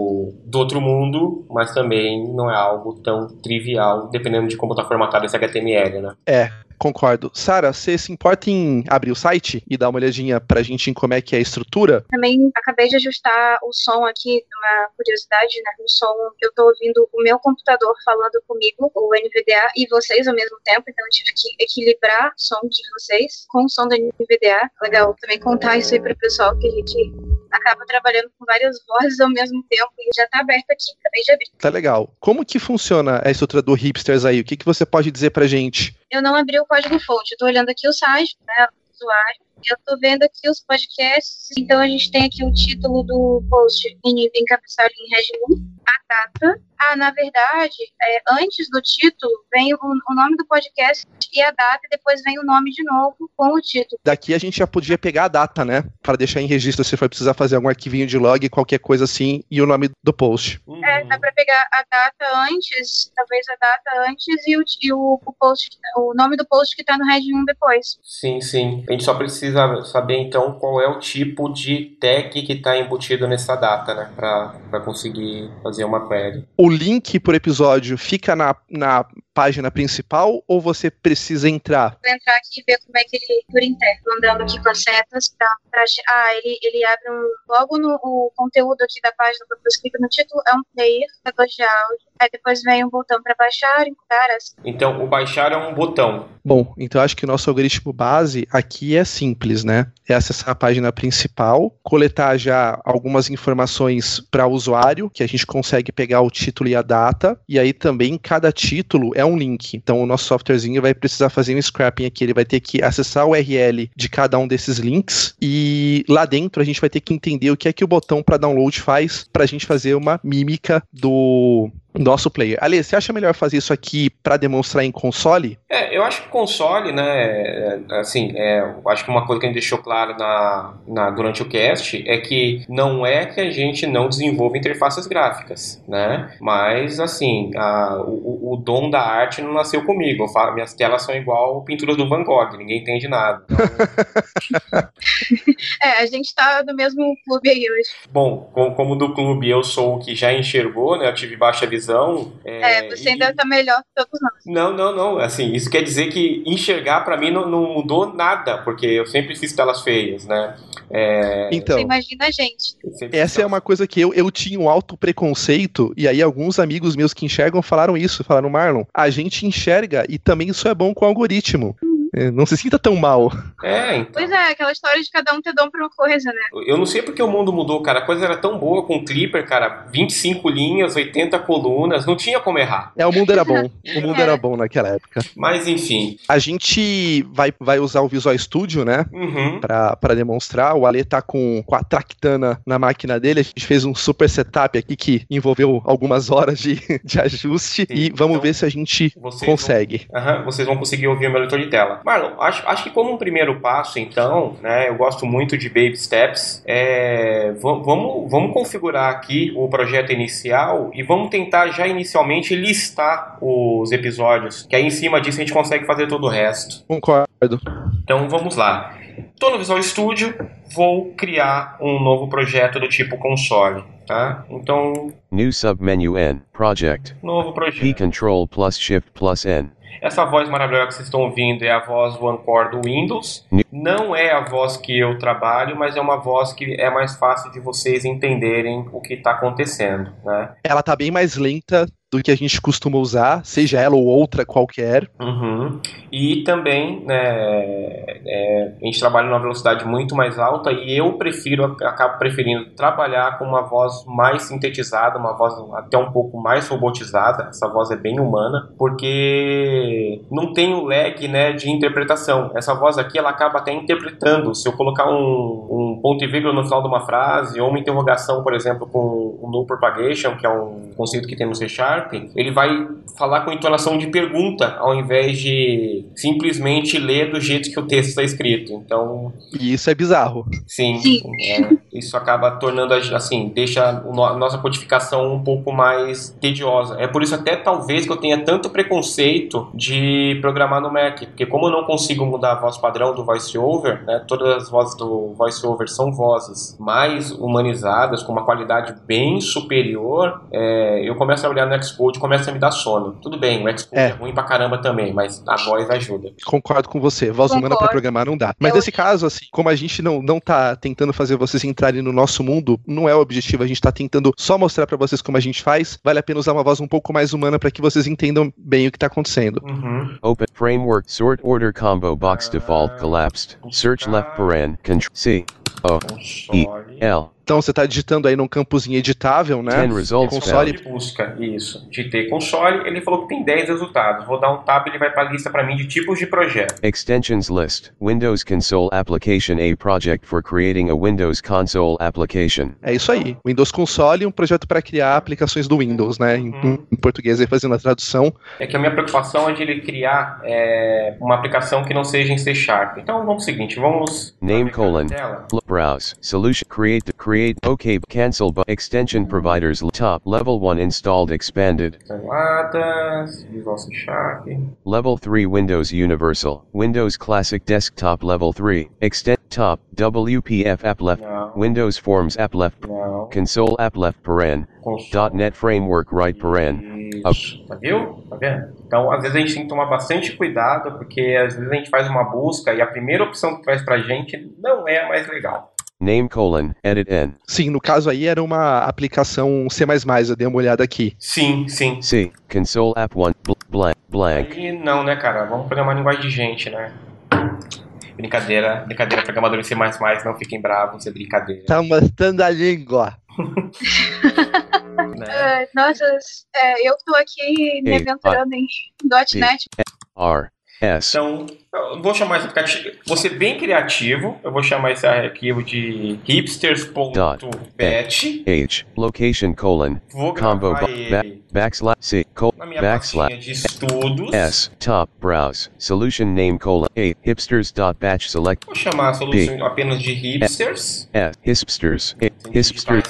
do outro mundo, mas também não é algo tão trivial, dependendo de como está formatado esse HTML, né? É, concordo. Sara, você se importa em abrir o site e dar uma olhadinha pra gente em como é que é a estrutura? Também acabei de ajustar o som aqui, uma curiosidade, né? O som, eu tô ouvindo o meu computador falando comigo, o NVDA, e vocês ao mesmo tempo, então eu tive que equilibrar o som de vocês com o som do NVDA. Legal também contar isso aí pro pessoal, que a gente acaba trabalhando com várias vozes ao mesmo tempo e já tá aberto aqui, acabei de abrir. Tá legal. Como que funciona a estrutura do Hipsters aí? O que, que você pode dizer pra gente? Eu não abri o código-fonte, eu tô olhando aqui o site, né, o usuário, eu tô vendo aqui os podcasts, então a gente tem aqui o título do post em encabeçado em Reg 1, a data. Ah, na verdade, é, antes do título vem o, o, nome do podcast e a data, e depois vem o nome de novo com o título. Daqui a gente já podia pegar a data, né? Para deixar em registro se for precisar fazer algum arquivinho de log, qualquer coisa assim, e o nome do post. Uhum. É, dá para pegar a data antes, talvez a data antes e o, e o, o post, o nome do post que tá no Red 1 depois. Sim, sim. A gente só precisa saber então qual é o tipo de tag que está embutido nessa data, né? Para conseguir fazer uma query. O link por episódio fica na, na página principal ou você precisa entrar? Vou entrar aqui e ver como é que ele por interno, andando aqui com as setas pra, pra ah, ele, ele abre um logo no o conteúdo aqui da página quando você clica no título é um player, teclado de áudio, aí depois vem um botão para baixar, encodar as... Então, o baixar é um botão. Bom, então acho que o nosso algoritmo base aqui é simples, né? É acessar a página principal, coletar já algumas informações para o usuário, que a gente consegue pegar o título e a data, e aí também cada título é um link. Então o nosso softwarezinho vai precisar fazer um scrapping aqui, ele vai ter que acessar o URL de cada um desses links e lá dentro a gente vai ter que entender o que é que o botão para download faz para a gente fazer uma mímica do nosso player. Ali, você acha melhor fazer isso aqui para demonstrar em console? É, eu acho que console, né, é, assim, é, eu acho que uma coisa que a gente deixou claro na, na, durante o cast é que não é que a gente não desenvolva interfaces gráficas, né, mas, assim, a, o, o, dom da arte não nasceu comigo, falo, minhas telas são igual pinturas do Van Gogh, ninguém entende nada. Então... é, a gente tá no mesmo clube aí hoje. Bom, como, como do clube eu sou o que já enxergou, né, eu tive baixa visão visão. É, é você e... ainda tá melhor que todos nós. Não, não, não. Assim, isso quer dizer que enxergar para mim não, não, mudou nada, porque eu sempre fiz telas feias, né? É... Então. Você imagina a gente. Essa é uma coisa que eu, eu tinha um alto preconceito, e aí alguns amigos meus que enxergam falaram isso, falaram, Marlon, a gente enxerga e também isso é bom com o algoritmo. Hum. É, não se sinta tão mal. É, então. Pois é, aquela história de cada um ter dom pra uma coisa, né? Eu não sei porque o mundo mudou, cara. A coisa era tão boa com o Clipper, cara. 25 linhas, 80 colunas, não tinha como errar. É, o mundo era bom. O mundo era bom naquela época. Mas enfim. A gente vai, vai usar o Visual Studio, né? Uhum. Pra, pra demonstrar. O Ale tá com, com a Tractana na máquina dele. A gente fez um super setup aqui que envolveu algumas horas de, de ajuste. Sim. E vamos então, ver se a gente consegue. Vão, uhum, vocês vão conseguir ouvir o meu leitor de tela. Marlon, acho, acho que como um primeiro passo, então, né, eu gosto muito de baby steps, é, vamos, vamos configurar aqui o projeto inicial e vamos tentar já inicialmente listar os episódios, que aí em cima disso a gente consegue fazer todo o resto. Concordo. Então vamos lá. Estou no Visual Studio, vou criar um novo projeto do tipo console, tá? Então... New submenu N, project. Novo projeto. P Control plus Shift plus N. Essa voz maravilhosa que vocês estão ouvindo é a voz OneCore do Windows. Não é a voz que eu trabalho, mas é uma voz que é mais fácil de vocês entenderem o que está acontecendo. Né? Ela está bem mais lenta do que a gente costuma usar, seja ela ou outra qualquer. Uhum. E também, né, é, a gente trabalha numa velocidade muito mais alta e eu prefiro, acabo preferindo trabalhar com uma voz mais sintetizada, uma voz até um pouco mais robotizada, essa voz é bem humana, porque não tem o lag, né, de interpretação. Essa voz aqui, ela acaba até interpretando. Se eu colocar um, um ponto e vírgula no final de uma frase, ou uma interrogação, por exemplo, com o null propagation, que é um conceito que tem no C Sharp, ele vai falar com entonação de pergunta, ao invés de simplesmente ler do jeito que o texto está escrito. Então. E isso é bizarro. Sim. sim. É, isso acaba tornando, assim, deixa a nossa codificação um pouco mais tediosa. É por isso até talvez que eu tenha tanto preconceito de programar no Mac, porque como eu não consigo mudar a voz padrão do VoiceOver, né, todas as vozes do VoiceOver são vozes mais humanizadas, com uma qualidade bem superior, é, eu começo a olhar no Xcode e começa a me dar sono. Tudo bem, o Xcode é. é. ruim pra caramba também, mas a voz ajuda. Concordo com você, voz Concordo. humana para programar não dá. Mas eu... nesse caso, assim, como a gente não, não tá tentando fazer vocês entrarem no nosso mundo, não é o objetivo, a gente tá tentando só mostrar para vocês como a gente faz, vale a pena usar uma voz um pouco mais humana para que vocês entendam bem o que tá acontecendo. Uhum. Open Framework Sort Order Combo Box Default Collapsed. Search left paren. Control C. O. E. L. Então você está digitando aí num campozinho editável, né? console. De busca, isso. Digitei console, ele falou que tem 10 resultados. Vou dar um tab, ele vai para a lista para mim de tipos de projeto. Extensions list. Windows Console Application A project for creating a Windows Console application. É isso aí. Windows Console, um projeto para criar aplicações do Windows, né? Em, hum. em, português aí fazendo a tradução. É que a minha preocupação é de ele criar é, uma aplicação que não seja em C Sharp. Então vamos ao seguinte, vamos Name colon browse solution create the Create OK cancel but extension providers top level 1 installed expanded. Level 3 Windows Universal, Windows Classic Desktop Level 3, Extend Top, WPF App Left, no. Windows Forms App Left, no. Console App Left Paren, .NET Framework Right Paren. Tá viu? Tá vendo? Então, às vezes a gente tem que tomar bastante cuidado, porque às vezes a gente faz uma busca e a primeira opção que traz pra gente não é a mais legal. Name colon, edit n. Sim, no caso aí era uma aplicação C++, eu dei uma olhada aqui. Sim, sim. C, console app 1, blank, blank. Aí não, né, cara? Vamos programar linguagem de gente, né? Brincadeira, brincadeira, programadores C++, não fiquem bravos, é brincadeira. Tá mostrando a língua. né? uh, nossa, é, eu tô aqui me aventurando em .NET. R. Então, eu vou chamar esse aplicativo. Vou ser bem criativo. Eu vou chamar esse arquivo de hipsters.bet. H. Location colon. Vou combo back, backslash C. Col, na minha backslash de estudos. S. Top browse. Solution name colon. A. Hipsters.batch select. Vou chamar a solução B. apenas de hipsters. S. Hipsters. A. Hipsters.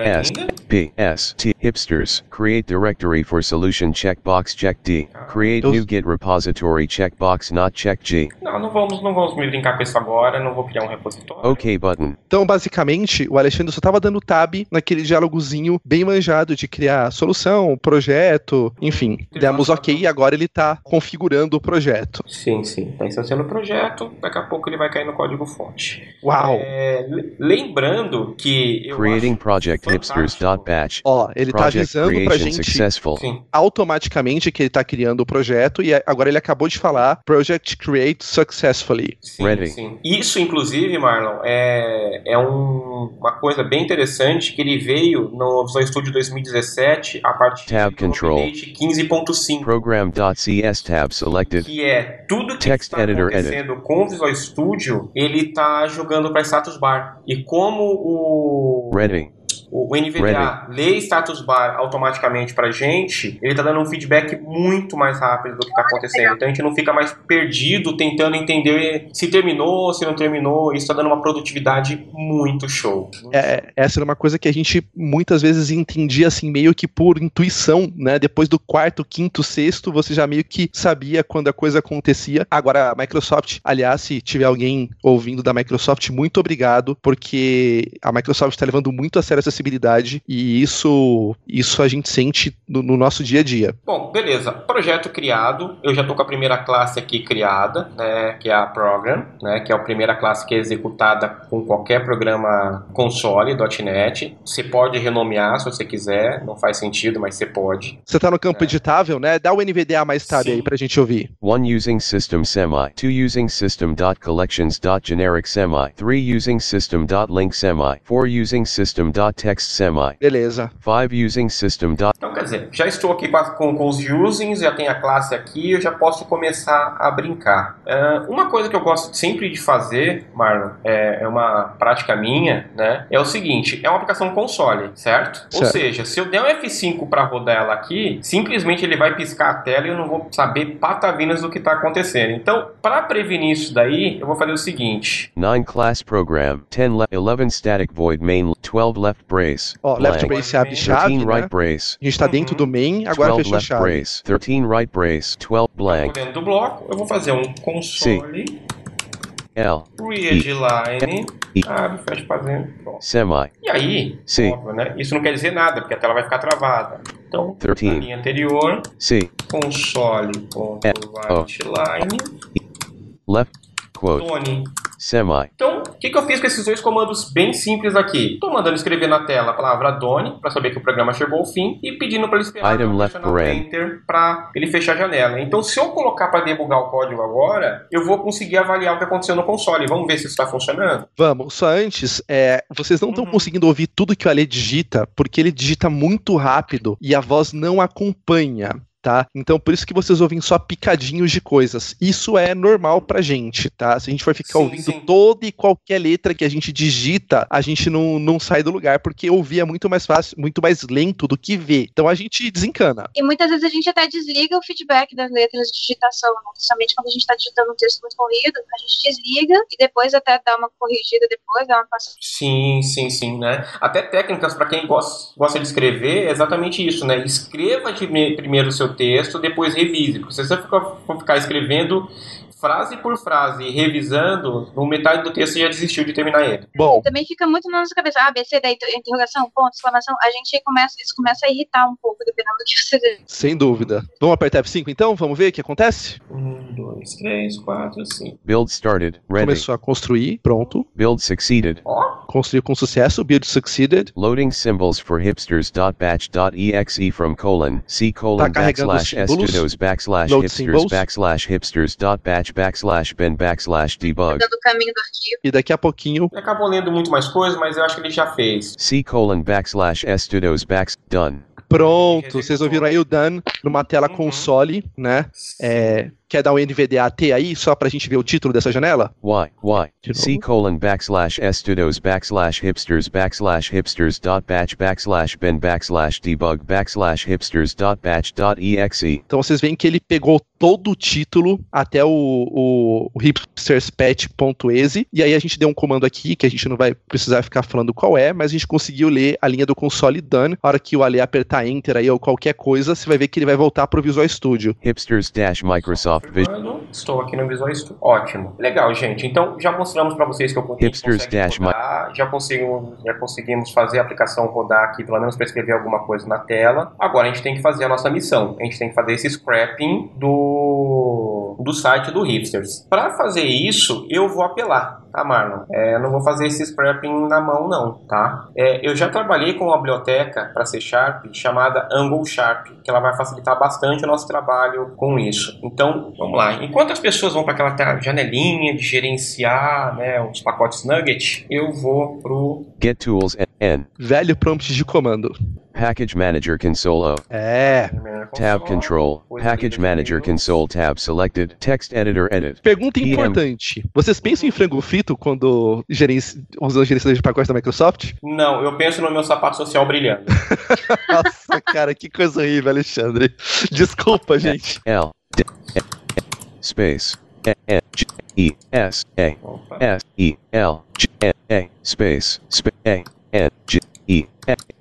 S. P. S. T. Hipsters. Create directory for solution checkbox check D. Ah. Create new git repository checkbox not check Não, não vamos, não vamos me brincar com isso agora, não vou criar um repositório. OK button. Então, basicamente, o Alexandre só estava dando tab naquele diálogozinho bem manjado de criar solução, projeto, enfim. Demos OK e agora ele está configurando o projeto. Sim, sim. Está instanciando o projeto, daqui a pouco ele vai cair no código fonte. Uau! É, lembrando que eu Creating project hipsters.batch. Ó, ele está avisando pra gente sim. automaticamente que ele está criando o projeto e agora ele acabou de falar project create create successfully. Sim, Ready. sim. Isso, inclusive, Marlon, é, é um, uma coisa bem interessante que ele veio no Visual Studio 2017 a partir tab do control 15.5. Program.cs tab selected. Que é tudo que Text está editor acontecendo edit. com o Visual Studio, ele está jogando para status bar. E como o Ready o NVDA Ready. lê status bar automaticamente pra gente, ele tá dando um feedback muito mais rápido do que tá acontecendo. Então a gente não fica mais perdido tentando entender se terminou, se não terminou. Isso tá dando uma produtividade muito show. É, essa era uma coisa que a gente muitas vezes entendia assim, meio que por intuição, né? Depois do quarto, quinto, sexto, você já meio que sabia quando a coisa acontecia. Agora, a Microsoft, aliás, se tiver alguém ouvindo da Microsoft, muito obrigado, porque a Microsoft está levando muito a sério essa acessibilidade e isso, isso a gente sente no, no, nosso dia a dia. Bom, beleza. Projeto criado. Eu já estou com a primeira classe aqui criada, né, que é a Program, né, que é a primeira classe que é executada com qualquer programa console .NET. Você pode renomear se você quiser, não faz sentido, mas você pode. Você está no campo é. editável, né? Dá o NVDA mais tab Sim. aí pra gente ouvir. One using system semi, two using system.collections.generic semi, three using system.link semi, four using system.text text semi. Beleza. 5 using system dot. Então, quer dizer, já estou aqui com, a, com, com os usings, já tem a classe aqui, eu já posso começar a brincar. Uh, uma coisa que eu gosto sempre de fazer, Marlon, é, é, uma prática minha, né? É o seguinte: é uma aplicação console, certo? certo. Ou seja, se eu der um F5 para rodar ela aqui, simplesmente ele vai piscar a tela e eu não vou saber patavinas do que está acontecendo. Então, para prevenir isso daí, eu vou fazer o seguinte: 9 class program, 10 le 11 static void main, 12 left brace. Ó, left brace abre chave, 13 right brace. A gente está dentro do main, agora fechou a chave. Brace, 13 right brace, 12 blank. Dentro do bloco, eu vou fazer um console. C. L. Readline. Abre, fecha pra dentro. Semi. E aí, Sim. Óbvio, né? Isso não quer dizer nada, porque a tela vai ficar travada. Então, 13. na linha anterior, C. console.writeline. Left. Quote. Tony. Semi. Então, o que, que, eu fiz com esses dois comandos bem simples aqui? Estou mandando escrever na tela a palavra Doni, para saber que o programa chegou ao fim, e pedindo para ele esperar Item left Enter para ele fechar a janela. Então, se eu colocar para debugar o código agora, eu vou conseguir avaliar o que aconteceu no console. Vamos ver se isso está funcionando? Vamos. Só antes, é, vocês não estão uhum. conseguindo ouvir tudo que o Ale digita, porque ele digita muito rápido e a voz não acompanha tá? Então por isso que vocês ouvem só picadinhos de coisas. Isso é normal pra gente, tá? Se a gente for ficar sim, ouvindo sim. toda e qualquer letra que a gente digita, a gente não, não sai do lugar, porque ouvir é muito mais fácil, muito mais lento do que ver. Então a gente desencana. E muitas vezes a gente até desliga o feedback das letras de digitação, né? principalmente quando a gente tá digitando um texto muito corrido, a gente desliga e depois até dá uma corrigida depois, dá uma passada. Sim, sim, sim, né? Até técnicas para quem gosta, gosta de escrever é exatamente isso, né? Escreva de primeiro o seu texto, depois revise. Porque se você for ficar escrevendo frase por frase, revisando, no metade do texto já desistiu de terminar ele. Bom. Também fica muito na nossa cabeça, A, B, C, daí interrogação, ponto, exclamação, a gente começa, isso começa a irritar um pouco, dependendo do que você vê. Sem dúvida. Vamos apertar F5 então? Vamos ver o que acontece? Um, dois, três, quatro, cinco. Build started. Ready. Começou a construir, pronto. Build succeeded. Ó. Construiu com sucesso, build succeeded. Loading symbols for hipsters.batch.exe from colon, C colon Tá backslash studios backslash hipsters backslash hipsters.batch backslash bin backslash debug. Dando o caminho do arquivo. E daqui a pouquinho Ele acabou lendo muito mais coisas, mas eu acho que ele já fez. C colon backslash studios backs done. Pronto, vocês ouviram aí o Dan numa tela Uhum. console, né? É, quer dar um NVDA-T aí, só pra gente ver o título dessa janela? Y, Y, De C colon backslash studios backslash hipsters backslash hipsters dot batch backslash bin backslash debug backslash hipsters dot batch dot exe. Então vocês veem que ele pegou todo o título até o, o, o hipsterspatch.exe, e aí a gente deu um comando aqui, que a gente não vai precisar ficar falando qual é, mas a gente conseguiu ler a linha do console done. A hora que o Ale apertar Enter aí ou qualquer coisa, você vai ver que ele vai voltar pro Visual Studio. Hipsters dash Microsoft Vision. Estou aqui no Visual Studio. Ótimo. Legal, gente. Então, já mostramos para vocês que eu consegui Hipsters dash rodar, já conseguimos, já conseguimos fazer a aplicação rodar aqui, pelo menos para escrever alguma coisa na tela. Agora a gente tem que fazer a nossa missão. A gente tem que fazer esse scrapping do, do site do Hipsters. Para fazer isso, eu vou apelar tá, Marlon? É, eu não vou fazer esse scrapping na mão, não, tá? É, eu já trabalhei com uma biblioteca para C Sharp chamada Angle Sharp, que ela vai facilitar bastante o nosso trabalho com isso. Então, vamos lá. Enquanto as pessoas vão para aquela janelinha de gerenciar né, os pacotes Nugget, eu vou pro Get tools N. Velho prompt de comando. Package Manager Console O. É. Tab Control. Package Manager Console tab selected. Text Editor Edit. Pergunta importante. Vocês pensam em frango frito quando gerenci... usam gerenciador de pacotes da Microsoft? Não, eu penso no meu sapato social brilhando. Nossa, cara, que coisa horrível, Alexandre. Desculpa, gente. L. D. E- E- Space. E- N. G. E. S. A. Opa. S. E. L. G. A. A. Space. Sp. A. N. G. E.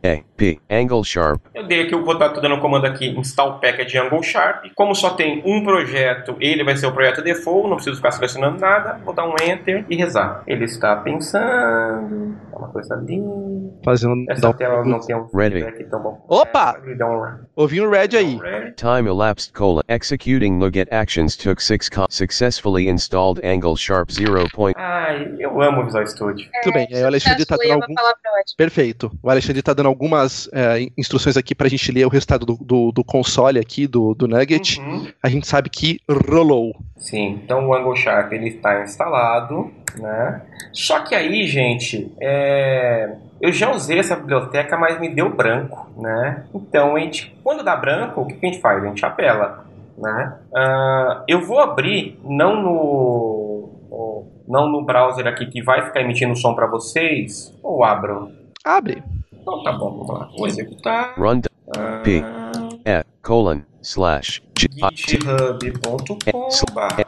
A. P. Angle Sharp. Eu dei aqui, eu vou estar dando o comando aqui, install package Angle Sharp. Como só tem um projeto, ele vai ser o projeto default, não preciso ficar selecionando nada. Vou dar um enter e rezar. Ele está pensando, é uma coisa linda. Fazendo. Essa tela não tem um Ready. feedback tão bom. Opa! É, um Ouvi um red aí. ready. Time elapsed colon. Executing Nuget actions took 6 co- successfully installed angle sharp 0. Point. Ai, eu amo o Visual Studio. Tudo bem, aí o Alexandre tá é dando uma algum. Perfeito. O Alexandre tá dando algumas é, instruções aqui pra gente ler o resultado do, do, do console aqui, do, do Nugget. Uhum. A gente sabe que rolou. Sim, então o Angle Sharp ele está instalado, né? Só que aí, gente, é, eu já usei essa biblioteca, mas me deu branco, né? Então, a gente, quando dá branco, o que a gente faz? A gente apela, né? Uh, eu vou abrir, não no, não no browser aqui que vai ficar emitindo som para vocês, ou abro? Abre. Então tá bom, vamos lá. Vou executar. Run P E colon slash github.com barra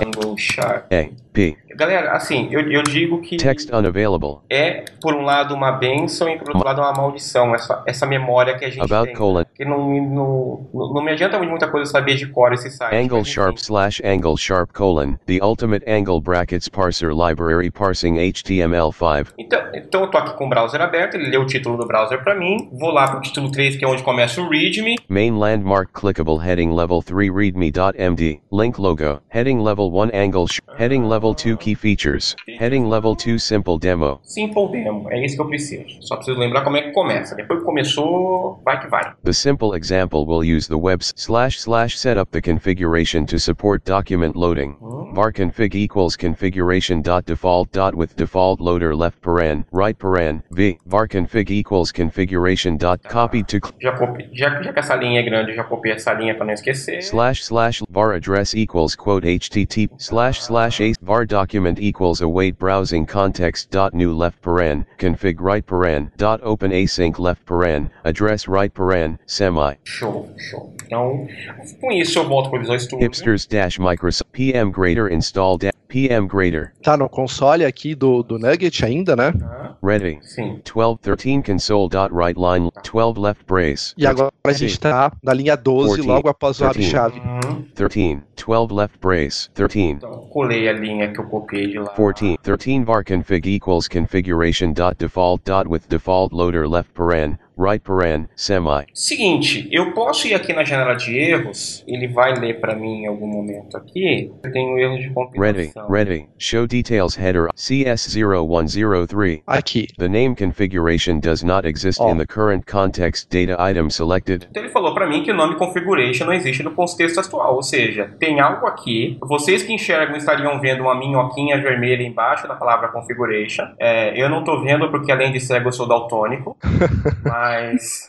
angle sharp P. Galera, assim, eu, eu digo que Text unavailable. é, por um lado, uma benção e por outro lado uma maldição, essa, essa memória que a gente About tem. colon. Que não, não, não, me adianta muita coisa saber de cor esse site. Angle sharp enfim. slash angle sharp colon. The ultimate angle brackets parser library parsing HTML5. Então, então eu tô aqui com o browser aberto, ele leu o título do browser pra mim. Vou lá pro título 3, que é onde começa o readme. Main landmark clickable heading level 3 readme.md. Link logo. Heading level 1 angle Heading level 2 key features. Heading level 2 simple demo. Simple demo, é isso que eu preciso. Só preciso lembrar como é que começa. Depois que começou, vai que vai. The simple example will use the webs slash slash setup the configuration to support document loading. Hmm. var config equals configuration dot default dot with default loader left paren right paren v var config equals configuration dot copy to Já, copi... já, já que essa linha é grande, já copiei essa linha pra não esquecer. slash slash var address equals quote http slash slash a var document equals await browsing context dot new left paren config right paren dot open async left paren address right paren semi Show, show. Então, com isso eu volto pro Visual Studio. hipsters dash microsoft pm grader install pm grader Tá no console aqui do, do Nugget ainda, né? Tá? ready Sim. 12 13 console dot right line 12 left brace E agora a gente tá na linha 12, 14, logo após o 13. abre-chave. Uhum. 13 12 left brace 13 Então, colei a linha que eu copiei de lá. 14 13 var config equals configuration dot default dot with default loader left paren right paren semi Seguinte, eu posso ir aqui na janela de erros, ele vai ler pra mim em algum momento aqui. Eu tenho erro de ready compilação. ready show details header cs0103 Aqui. the name configuration does not exist Ó. in the current context data item selected Então ele falou pra mim que o nome configuration não existe no contexto atual, ou seja, tem algo aqui. Vocês que enxergam estariam vendo uma minhoquinha vermelha embaixo da palavra configuration. É, eu não tô vendo porque além de cego eu sou daltônico, mas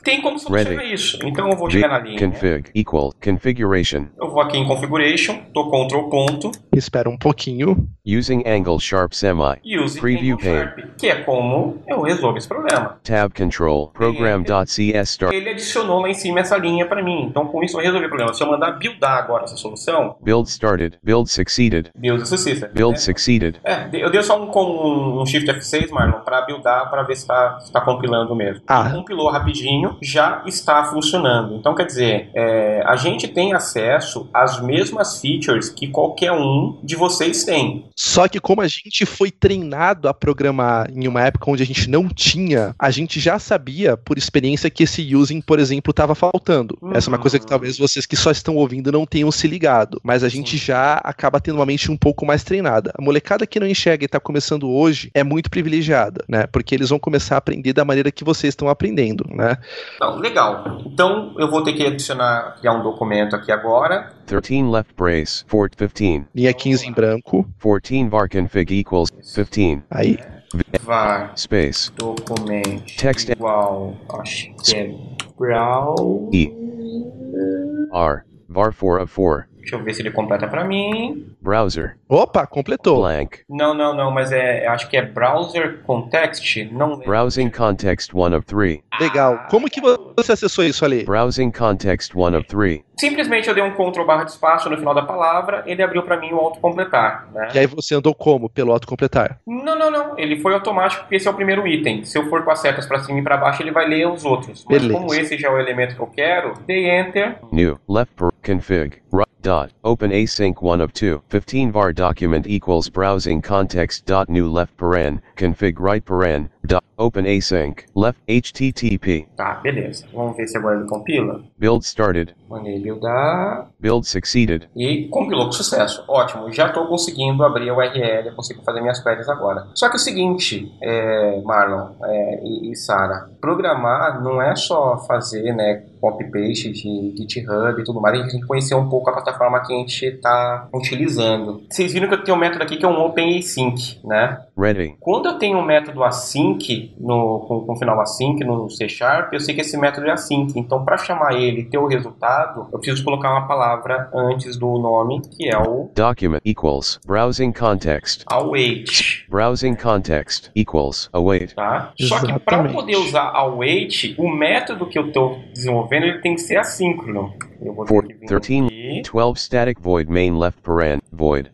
tem como solucionar isso. Então eu vou chegar na linha. config equal configuration Eu vou aqui em configuration, dou Ctrl ponto Espera um pouquinho. using angle sharp semi use Preview Angle Sharp, que é como eu resolvo esse problema. tab control program.cs start Ele adicionou lá em cima essa linha pra mim, então com isso eu resolvi o problema. Se eu mandar buildar agora essa solução, build started build succeeded build succeeded. build né? succeeded É, eu dei só um, com um Shift F6, Marlon, para buildar, para ver se está tá compilando mesmo. Ah. Compilou rapidinho, já está funcionando. Então, quer dizer, é, a gente tem acesso às mesmas features que qualquer um de vocês tem. Só que como a gente foi treinado a programar em uma época onde a gente não tinha, a gente já sabia por experiência que esse using, por exemplo, estava faltando. Essa é uma coisa que talvez vocês que só estão ouvindo não tenham se ligado, mas a gente Sim. já acaba tendo uma mente um pouco mais treinada. A molecada que não enxerga e está começando hoje é muito privilegiada, né? Porque eles vão começar a aprender da maneira que vocês estão aprendendo, né? Então, legal. Então, eu vou ter que adicionar, criar um documento aqui agora. 13 left brace fort 15 Linha 15 em branco, 14 var config equals 15 aí var space documento Text- igual, acho que é brow. E. r var 4 of 4 Deixa eu ver se ele completa para mim. browser Opa, completou. blank Não, não, não, mas é, acho que é browser context, não lembro. browsing context 1 of 3 Legal. Como que você acessou isso ali? browsing context 1 of 3 Simplesmente eu dei um Ctrl barra de espaço no final da palavra, ele abriu para mim o autocompletar, né? E aí você andou como pelo autocompletar? Não, não, não, ele foi automático porque esse é o primeiro item. Se eu for com as setas para cima e para baixo, ele vai ler os outros. Mas Beleza. como esse já é o elemento que eu quero, dei enter. new left config right dot open async 1 of 2 15 var document equals browsing context dot new left paren config right paren dot open async left http Tá, beleza. Vamos ver se agora ele compila. build started Mandei buildar build succeeded e compilou com sucesso. Ótimo, já estou conseguindo abrir a URL, eu consigo fazer minhas queries agora. Só que é o seguinte, é, Marlon é, e, e Sara, programar não é só fazer, né, copy-paste de GitHub e tudo mais, a gente tem que conhecer um pouco a plataforma que a gente está utilizando. Vocês viram que eu tenho um método aqui que é um OpenAsync, né? Ready. Quando eu tenho um método async, no, com, com final async no C Sharp, eu sei que esse método é async. Então, para chamar ele e ter o resultado, eu preciso colocar uma palavra antes do nome, que é o Document equals browsing context. await. Browsing context equals await. Tá? Só que para poder usar await, o método que eu estou desenvolvendo ele tem que ser assíncrono. Eu vou ter For que vir 13, aqui, 12 static void main left paren void.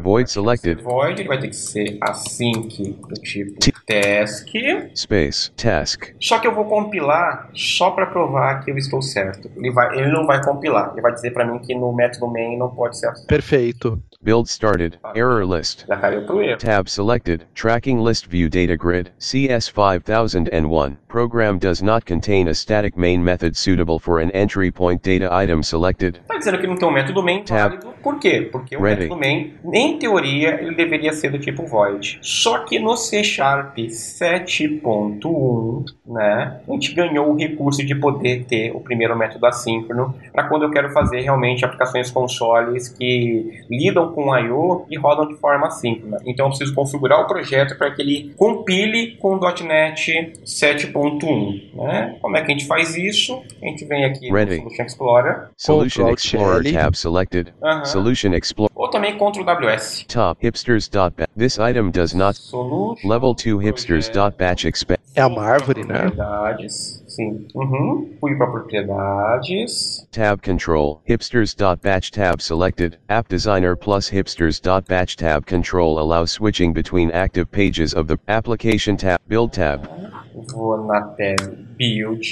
Void selected. Void, ele vai ter que ser async do tipo T- task. Space task. Só que eu vou compilar só para provar que eu estou certo. Ele, vai, ele não vai compilar. Ele vai dizer para mim que no método main não pode ser assim. Perfeito. Build started. Error list. Já caiu pro erro. Tab selected. Tracking list view data grid. CS5001. Program does not contain a static main method suitable for an entry point data item selected. Tá dizendo que não tem um método main Tab. válido. Por quê? Porque o Ready. método main, em teoria, ele deveria ser do tipo void. Só que no C Sharp 7.1, né, a gente ganhou o recurso de poder ter o primeiro método assíncrono para quando eu quero fazer realmente aplicações consoles que lidam com I/O e rodam de forma assíncrona. Então eu preciso configurar o projeto para que ele compile com o .NET 7.1. Né? Como é que a gente faz isso? A gente vem aqui Ready. no Solution Explorer Solution Explorer tab selected. Solution Explorer Ou também Ctrl WS. top hipsters.bat. This item does not Solution. level 2 hipsters.batch expand. É uma árvore, né? Propriedades. Sim. Uhum. Fui para propriedades. Tab control, hipsters.batch tab selected, app designer plus hipsters.batch tab control allow switching between active pages of the application tab, build tab, Vou na tab Build.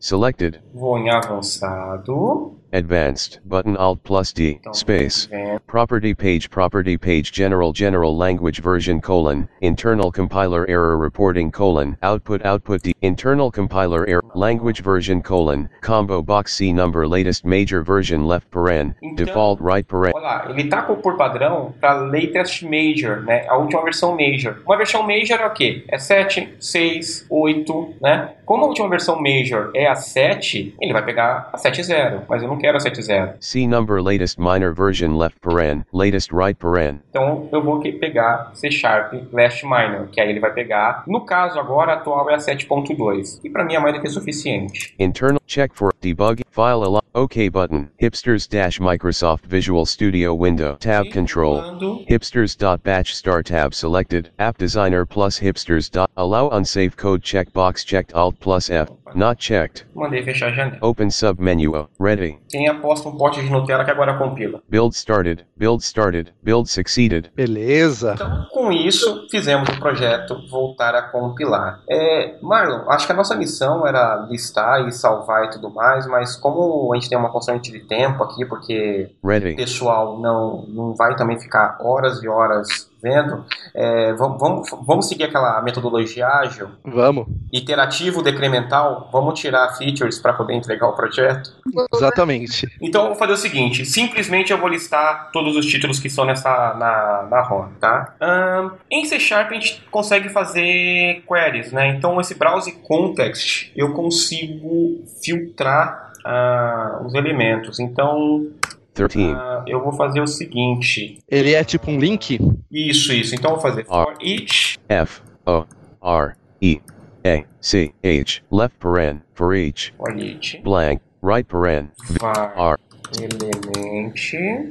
selected, Vou em avançado. Advanced, button alt plus D, space, property page property page general general language version colon, internal compiler error reporting colon, output output D, internal compiler error, language version colon, combo box C number latest major version left paren, Então- default right paren. Olha lá, ele tá com, por padrão para latest major, né? A última versão major. Uma versão major é o quê? É 7, 6, 8, né? Como a última versão major é a 7, ele vai pegar a 7.0, mas eu não quero a 7.0. C number latest minor version left paren, latest right paren. Então eu vou pegar C Sharp Last Minor, que aí ele vai pegar. No caso agora a atual é a 7.2, e para mim é mais do que suficiente. Internal check for debug file allow OK button. Hipsters dash Microsoft Visual Studio window tab control. Hipsters.batch star tab selected. App designer plus hipsters. dot- Allow unsafe code checkbox checked alt plus F. Not checked. mandei fechar a janela. Open sub menu. O. Ready. Quem aposta um pote de Nutella que agora compila. Build started. Build started. Build succeeded. Beleza. Então, com isso, fizemos o projeto voltar a compilar. É, Marlon, acho que a nossa missão era listar e salvar e tudo mais, mas como a gente tem uma constante de tempo aqui, porque o Ready. pessoal não, não vai também ficar horas e horas vendo, é, vamos, vamos, vamos seguir aquela metodologia ágil, Vamos. iterativo, decremental, vamos tirar features para poder entregar o projeto. Exatamente. Então eu vou fazer o seguinte: simplesmente eu vou listar todos os títulos que estão nessa na, na ROM, tá? Ahn, em C Sharp a gente consegue fazer queries, né? Então esse browse context eu consigo filtrar ah, os elementos. Então 13. ah, eu vou fazer o seguinte: Ele é tipo um link? isso, isso. Então eu vou fazer for each F. O. R. E. A. C. H. Left paren. For each. for each Blank. Right paren. var R. element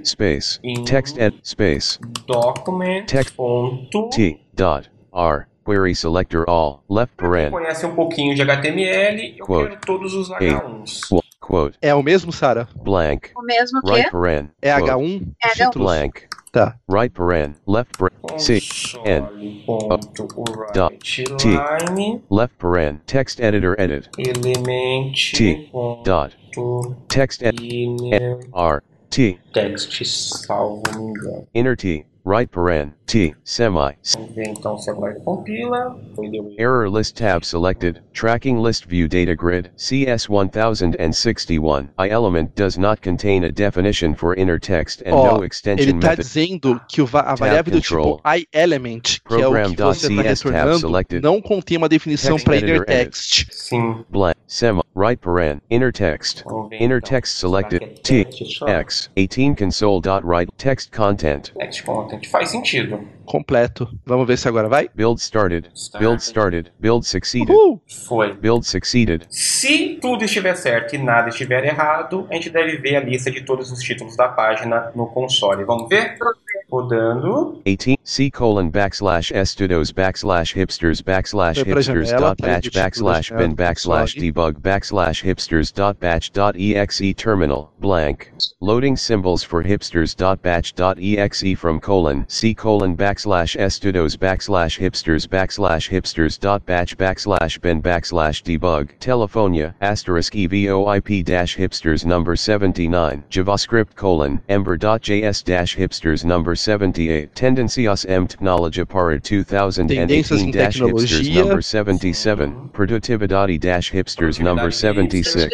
Space. In- Text ed. Space. document Text. ponto T. Dot. R. Query selector all. Left paren. conhece um pouquinho de HTML, eu Quote. quero todos os Ei. H1s. Qu- Quote. É o mesmo, Sara? Blank. O mesmo que Right paren. É Quote. H1? É Os títulos? Blank. Tá. Right paren. Left paren. C. N. Console.write line Left paren. Text editor edit. element T. Dot. Text ed. inner R. T. text salvo me engano. Inner T. right paren, t, semi. Então se agora compila. Foi Error list tab selected, tracking list view data grid, CS 1061. I element does not contain a definition for inner text and Ó, no extension ele tá method. dizendo que o va- a variável do tipo control. iElement, que é o que você está retornando, selected. não contém uma definição para editor inner text. Sim. Blank, semi, right paren, inner text. Inner text selected, Será que T, é text só? 18 console.write, text content. Text content. Faz sentido. Completo. Vamos ver se agora vai? Build started, build started, build succeeded, Uhul! Foi. build succeeded. Se tudo estiver certo e nada estiver errado, a gente deve ver a lista de todos os títulos da página no console. Vamos ver? Rodando. 18 c colon backslash estudos backslash hipsters backslash hipsters dot batch backslash bin backslash debug backslash hipsters dot batch dot exe terminal blank loading symbols for hipsters dot batch dot exe from colon c colon backslash estudos backslash hipsters backslash hipsters dot batch backslash bin backslash debug telefonia asterisk evoip dash hipsters number 79 javascript colon ember dot js dash hipsters number 78 tendencias em technologia para 2018 dash hipsters number 77 produtividade dash hipsters number 76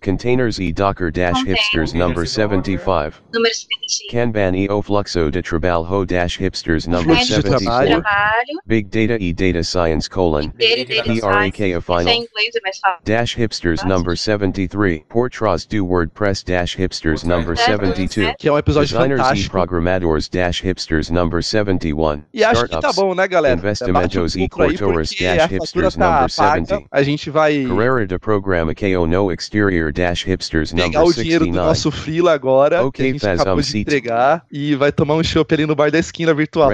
containers e docker dash hipsters number 75 Número 75. Kanban e o fluxo de trabalho dash hipsters number Fluxo de 74 trabalho. Big data e data science colon. Dele, dele, PRK a Isso final é em inglês, é mais fácil. Dash hipsters number 73 Portras do WordPress dash hipsters number 72 Que é um episódio Designers e fantástico. programadores dash hipsters number 71 E acho que tá bom, né, galera? Investimentos um e porque dash a hipsters tá number paga, 70 A gente vai Carreira de programa KO no exterior dash hipsters pegar number o dinheiro do 69 nosso freela agora, Ok, que a gente faz acabou um de seat. entregar, e vai tomar um chopp ali no bar da esquina virtual.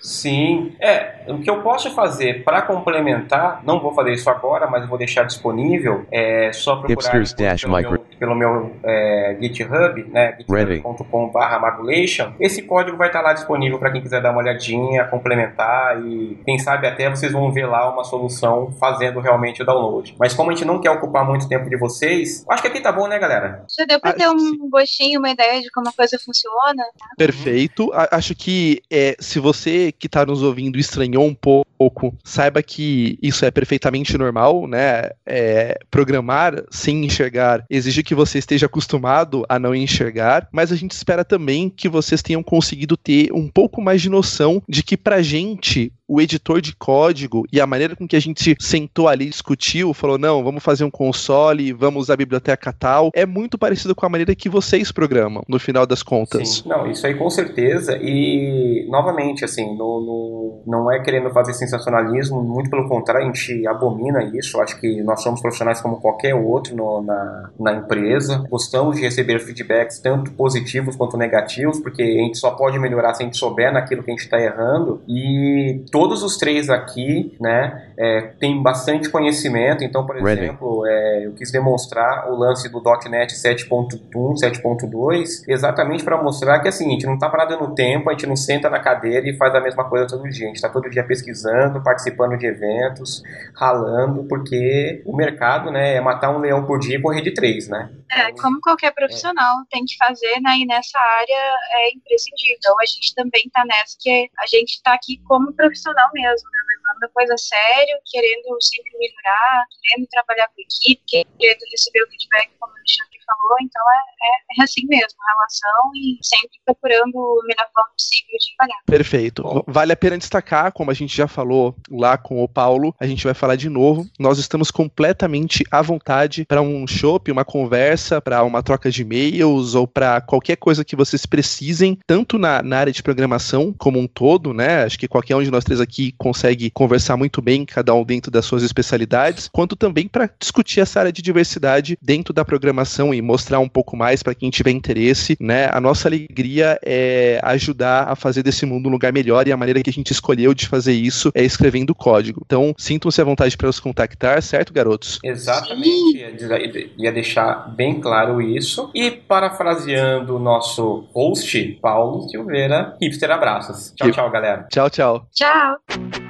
Sim. É, o que eu posso fazer para complementar, não vou fazer isso agora, mas vou deixar disponível, é só procurar pelo micro- meu, pelo meu é, GitHub, né, Ready. github.com.br magulation. Esse código vai estar lá disponível para quem quiser dar uma olhadinha, complementar e quem sabe até vocês vão ver lá uma solução fazendo realmente o download. Mas como a gente não quer ocupar muito tempo de vocês, acho que aqui tá bom, né, galera? Já deu pra Acho ter um gostinho, uma ideia de como a coisa funciona? Perfeito. Acho que é, se você que está nos ouvindo estranhou um pouco, saiba que isso é perfeitamente normal, né? É, programar sem enxergar exige que você esteja acostumado a não enxergar, mas a gente espera também que vocês tenham conseguido ter um pouco mais de noção de que pra gente o editor de código e a maneira com que a gente sentou ali, discutiu, falou: não, vamos fazer um console, vamos usar a biblioteca tal, é muito parecido com a maneira que vocês programam, no final das contas. Sim, não, isso aí com certeza. E, novamente, assim, no, no- não é querendo fazer sensacionalismo, muito pelo contrário, a gente abomina isso. Acho que nós somos profissionais como qualquer outro no- na, na empresa. Gostamos de receber feedbacks, tanto positivos quanto negativos, porque a gente só pode melhorar se a gente souber naquilo que a gente está errando. E todos os três aqui, né, é, tem bastante conhecimento. Então, por Ready. exemplo, é, eu quis demonstrar o lance do .NET 7.1, 7.2, exatamente para mostrar que assim, a gente não está parado no tempo, a gente não senta na cadeira e faz a mesma coisa todo dia. A gente está todo dia pesquisando, participando de eventos, ralando, porque o mercado, né, é matar um leão por dia e correr de três, né? É, como qualquer profissional tem que fazer, né? E nessa área é imprescindível. Então a gente também tá nessa que a gente tá aqui como profissional mesmo, né? Levando a coisa a sério, querendo sempre melhorar, querendo trabalhar com equipe, querendo receber o feedback, como o falou. Então é, é, é assim mesmo, relação e sempre procurando a melhor forma possível de trabalhar. Perfeito. Vale a pena destacar, como a gente já falou lá com o Paulo, a gente vai falar de novo. Nós estamos completamente à vontade para um show, uma conversa, para uma troca de e-mails ou para qualquer coisa que vocês precisem, tanto na, na área de programação como um todo, né? Acho que qualquer um de nós três aqui consegue conversar muito bem, cada um dentro das suas especialidades, quanto também para discutir essa área de diversidade dentro da programação e mostrar um pouco mais para quem tiver interesse, né? A nossa alegria é ajudar a fazer desse mundo um lugar melhor e a maneira que a gente escolheu de fazer isso é escrevendo código. Então, sintam-se à vontade para nos contactar, certo, garotos? Exatamente, ia, dizer- ia deixar bem claro isso. E parafraseando o nosso host, Paulo Silveira, hipster abraços. Tchau, tchau, galera. Tchau, tchau. Tchau!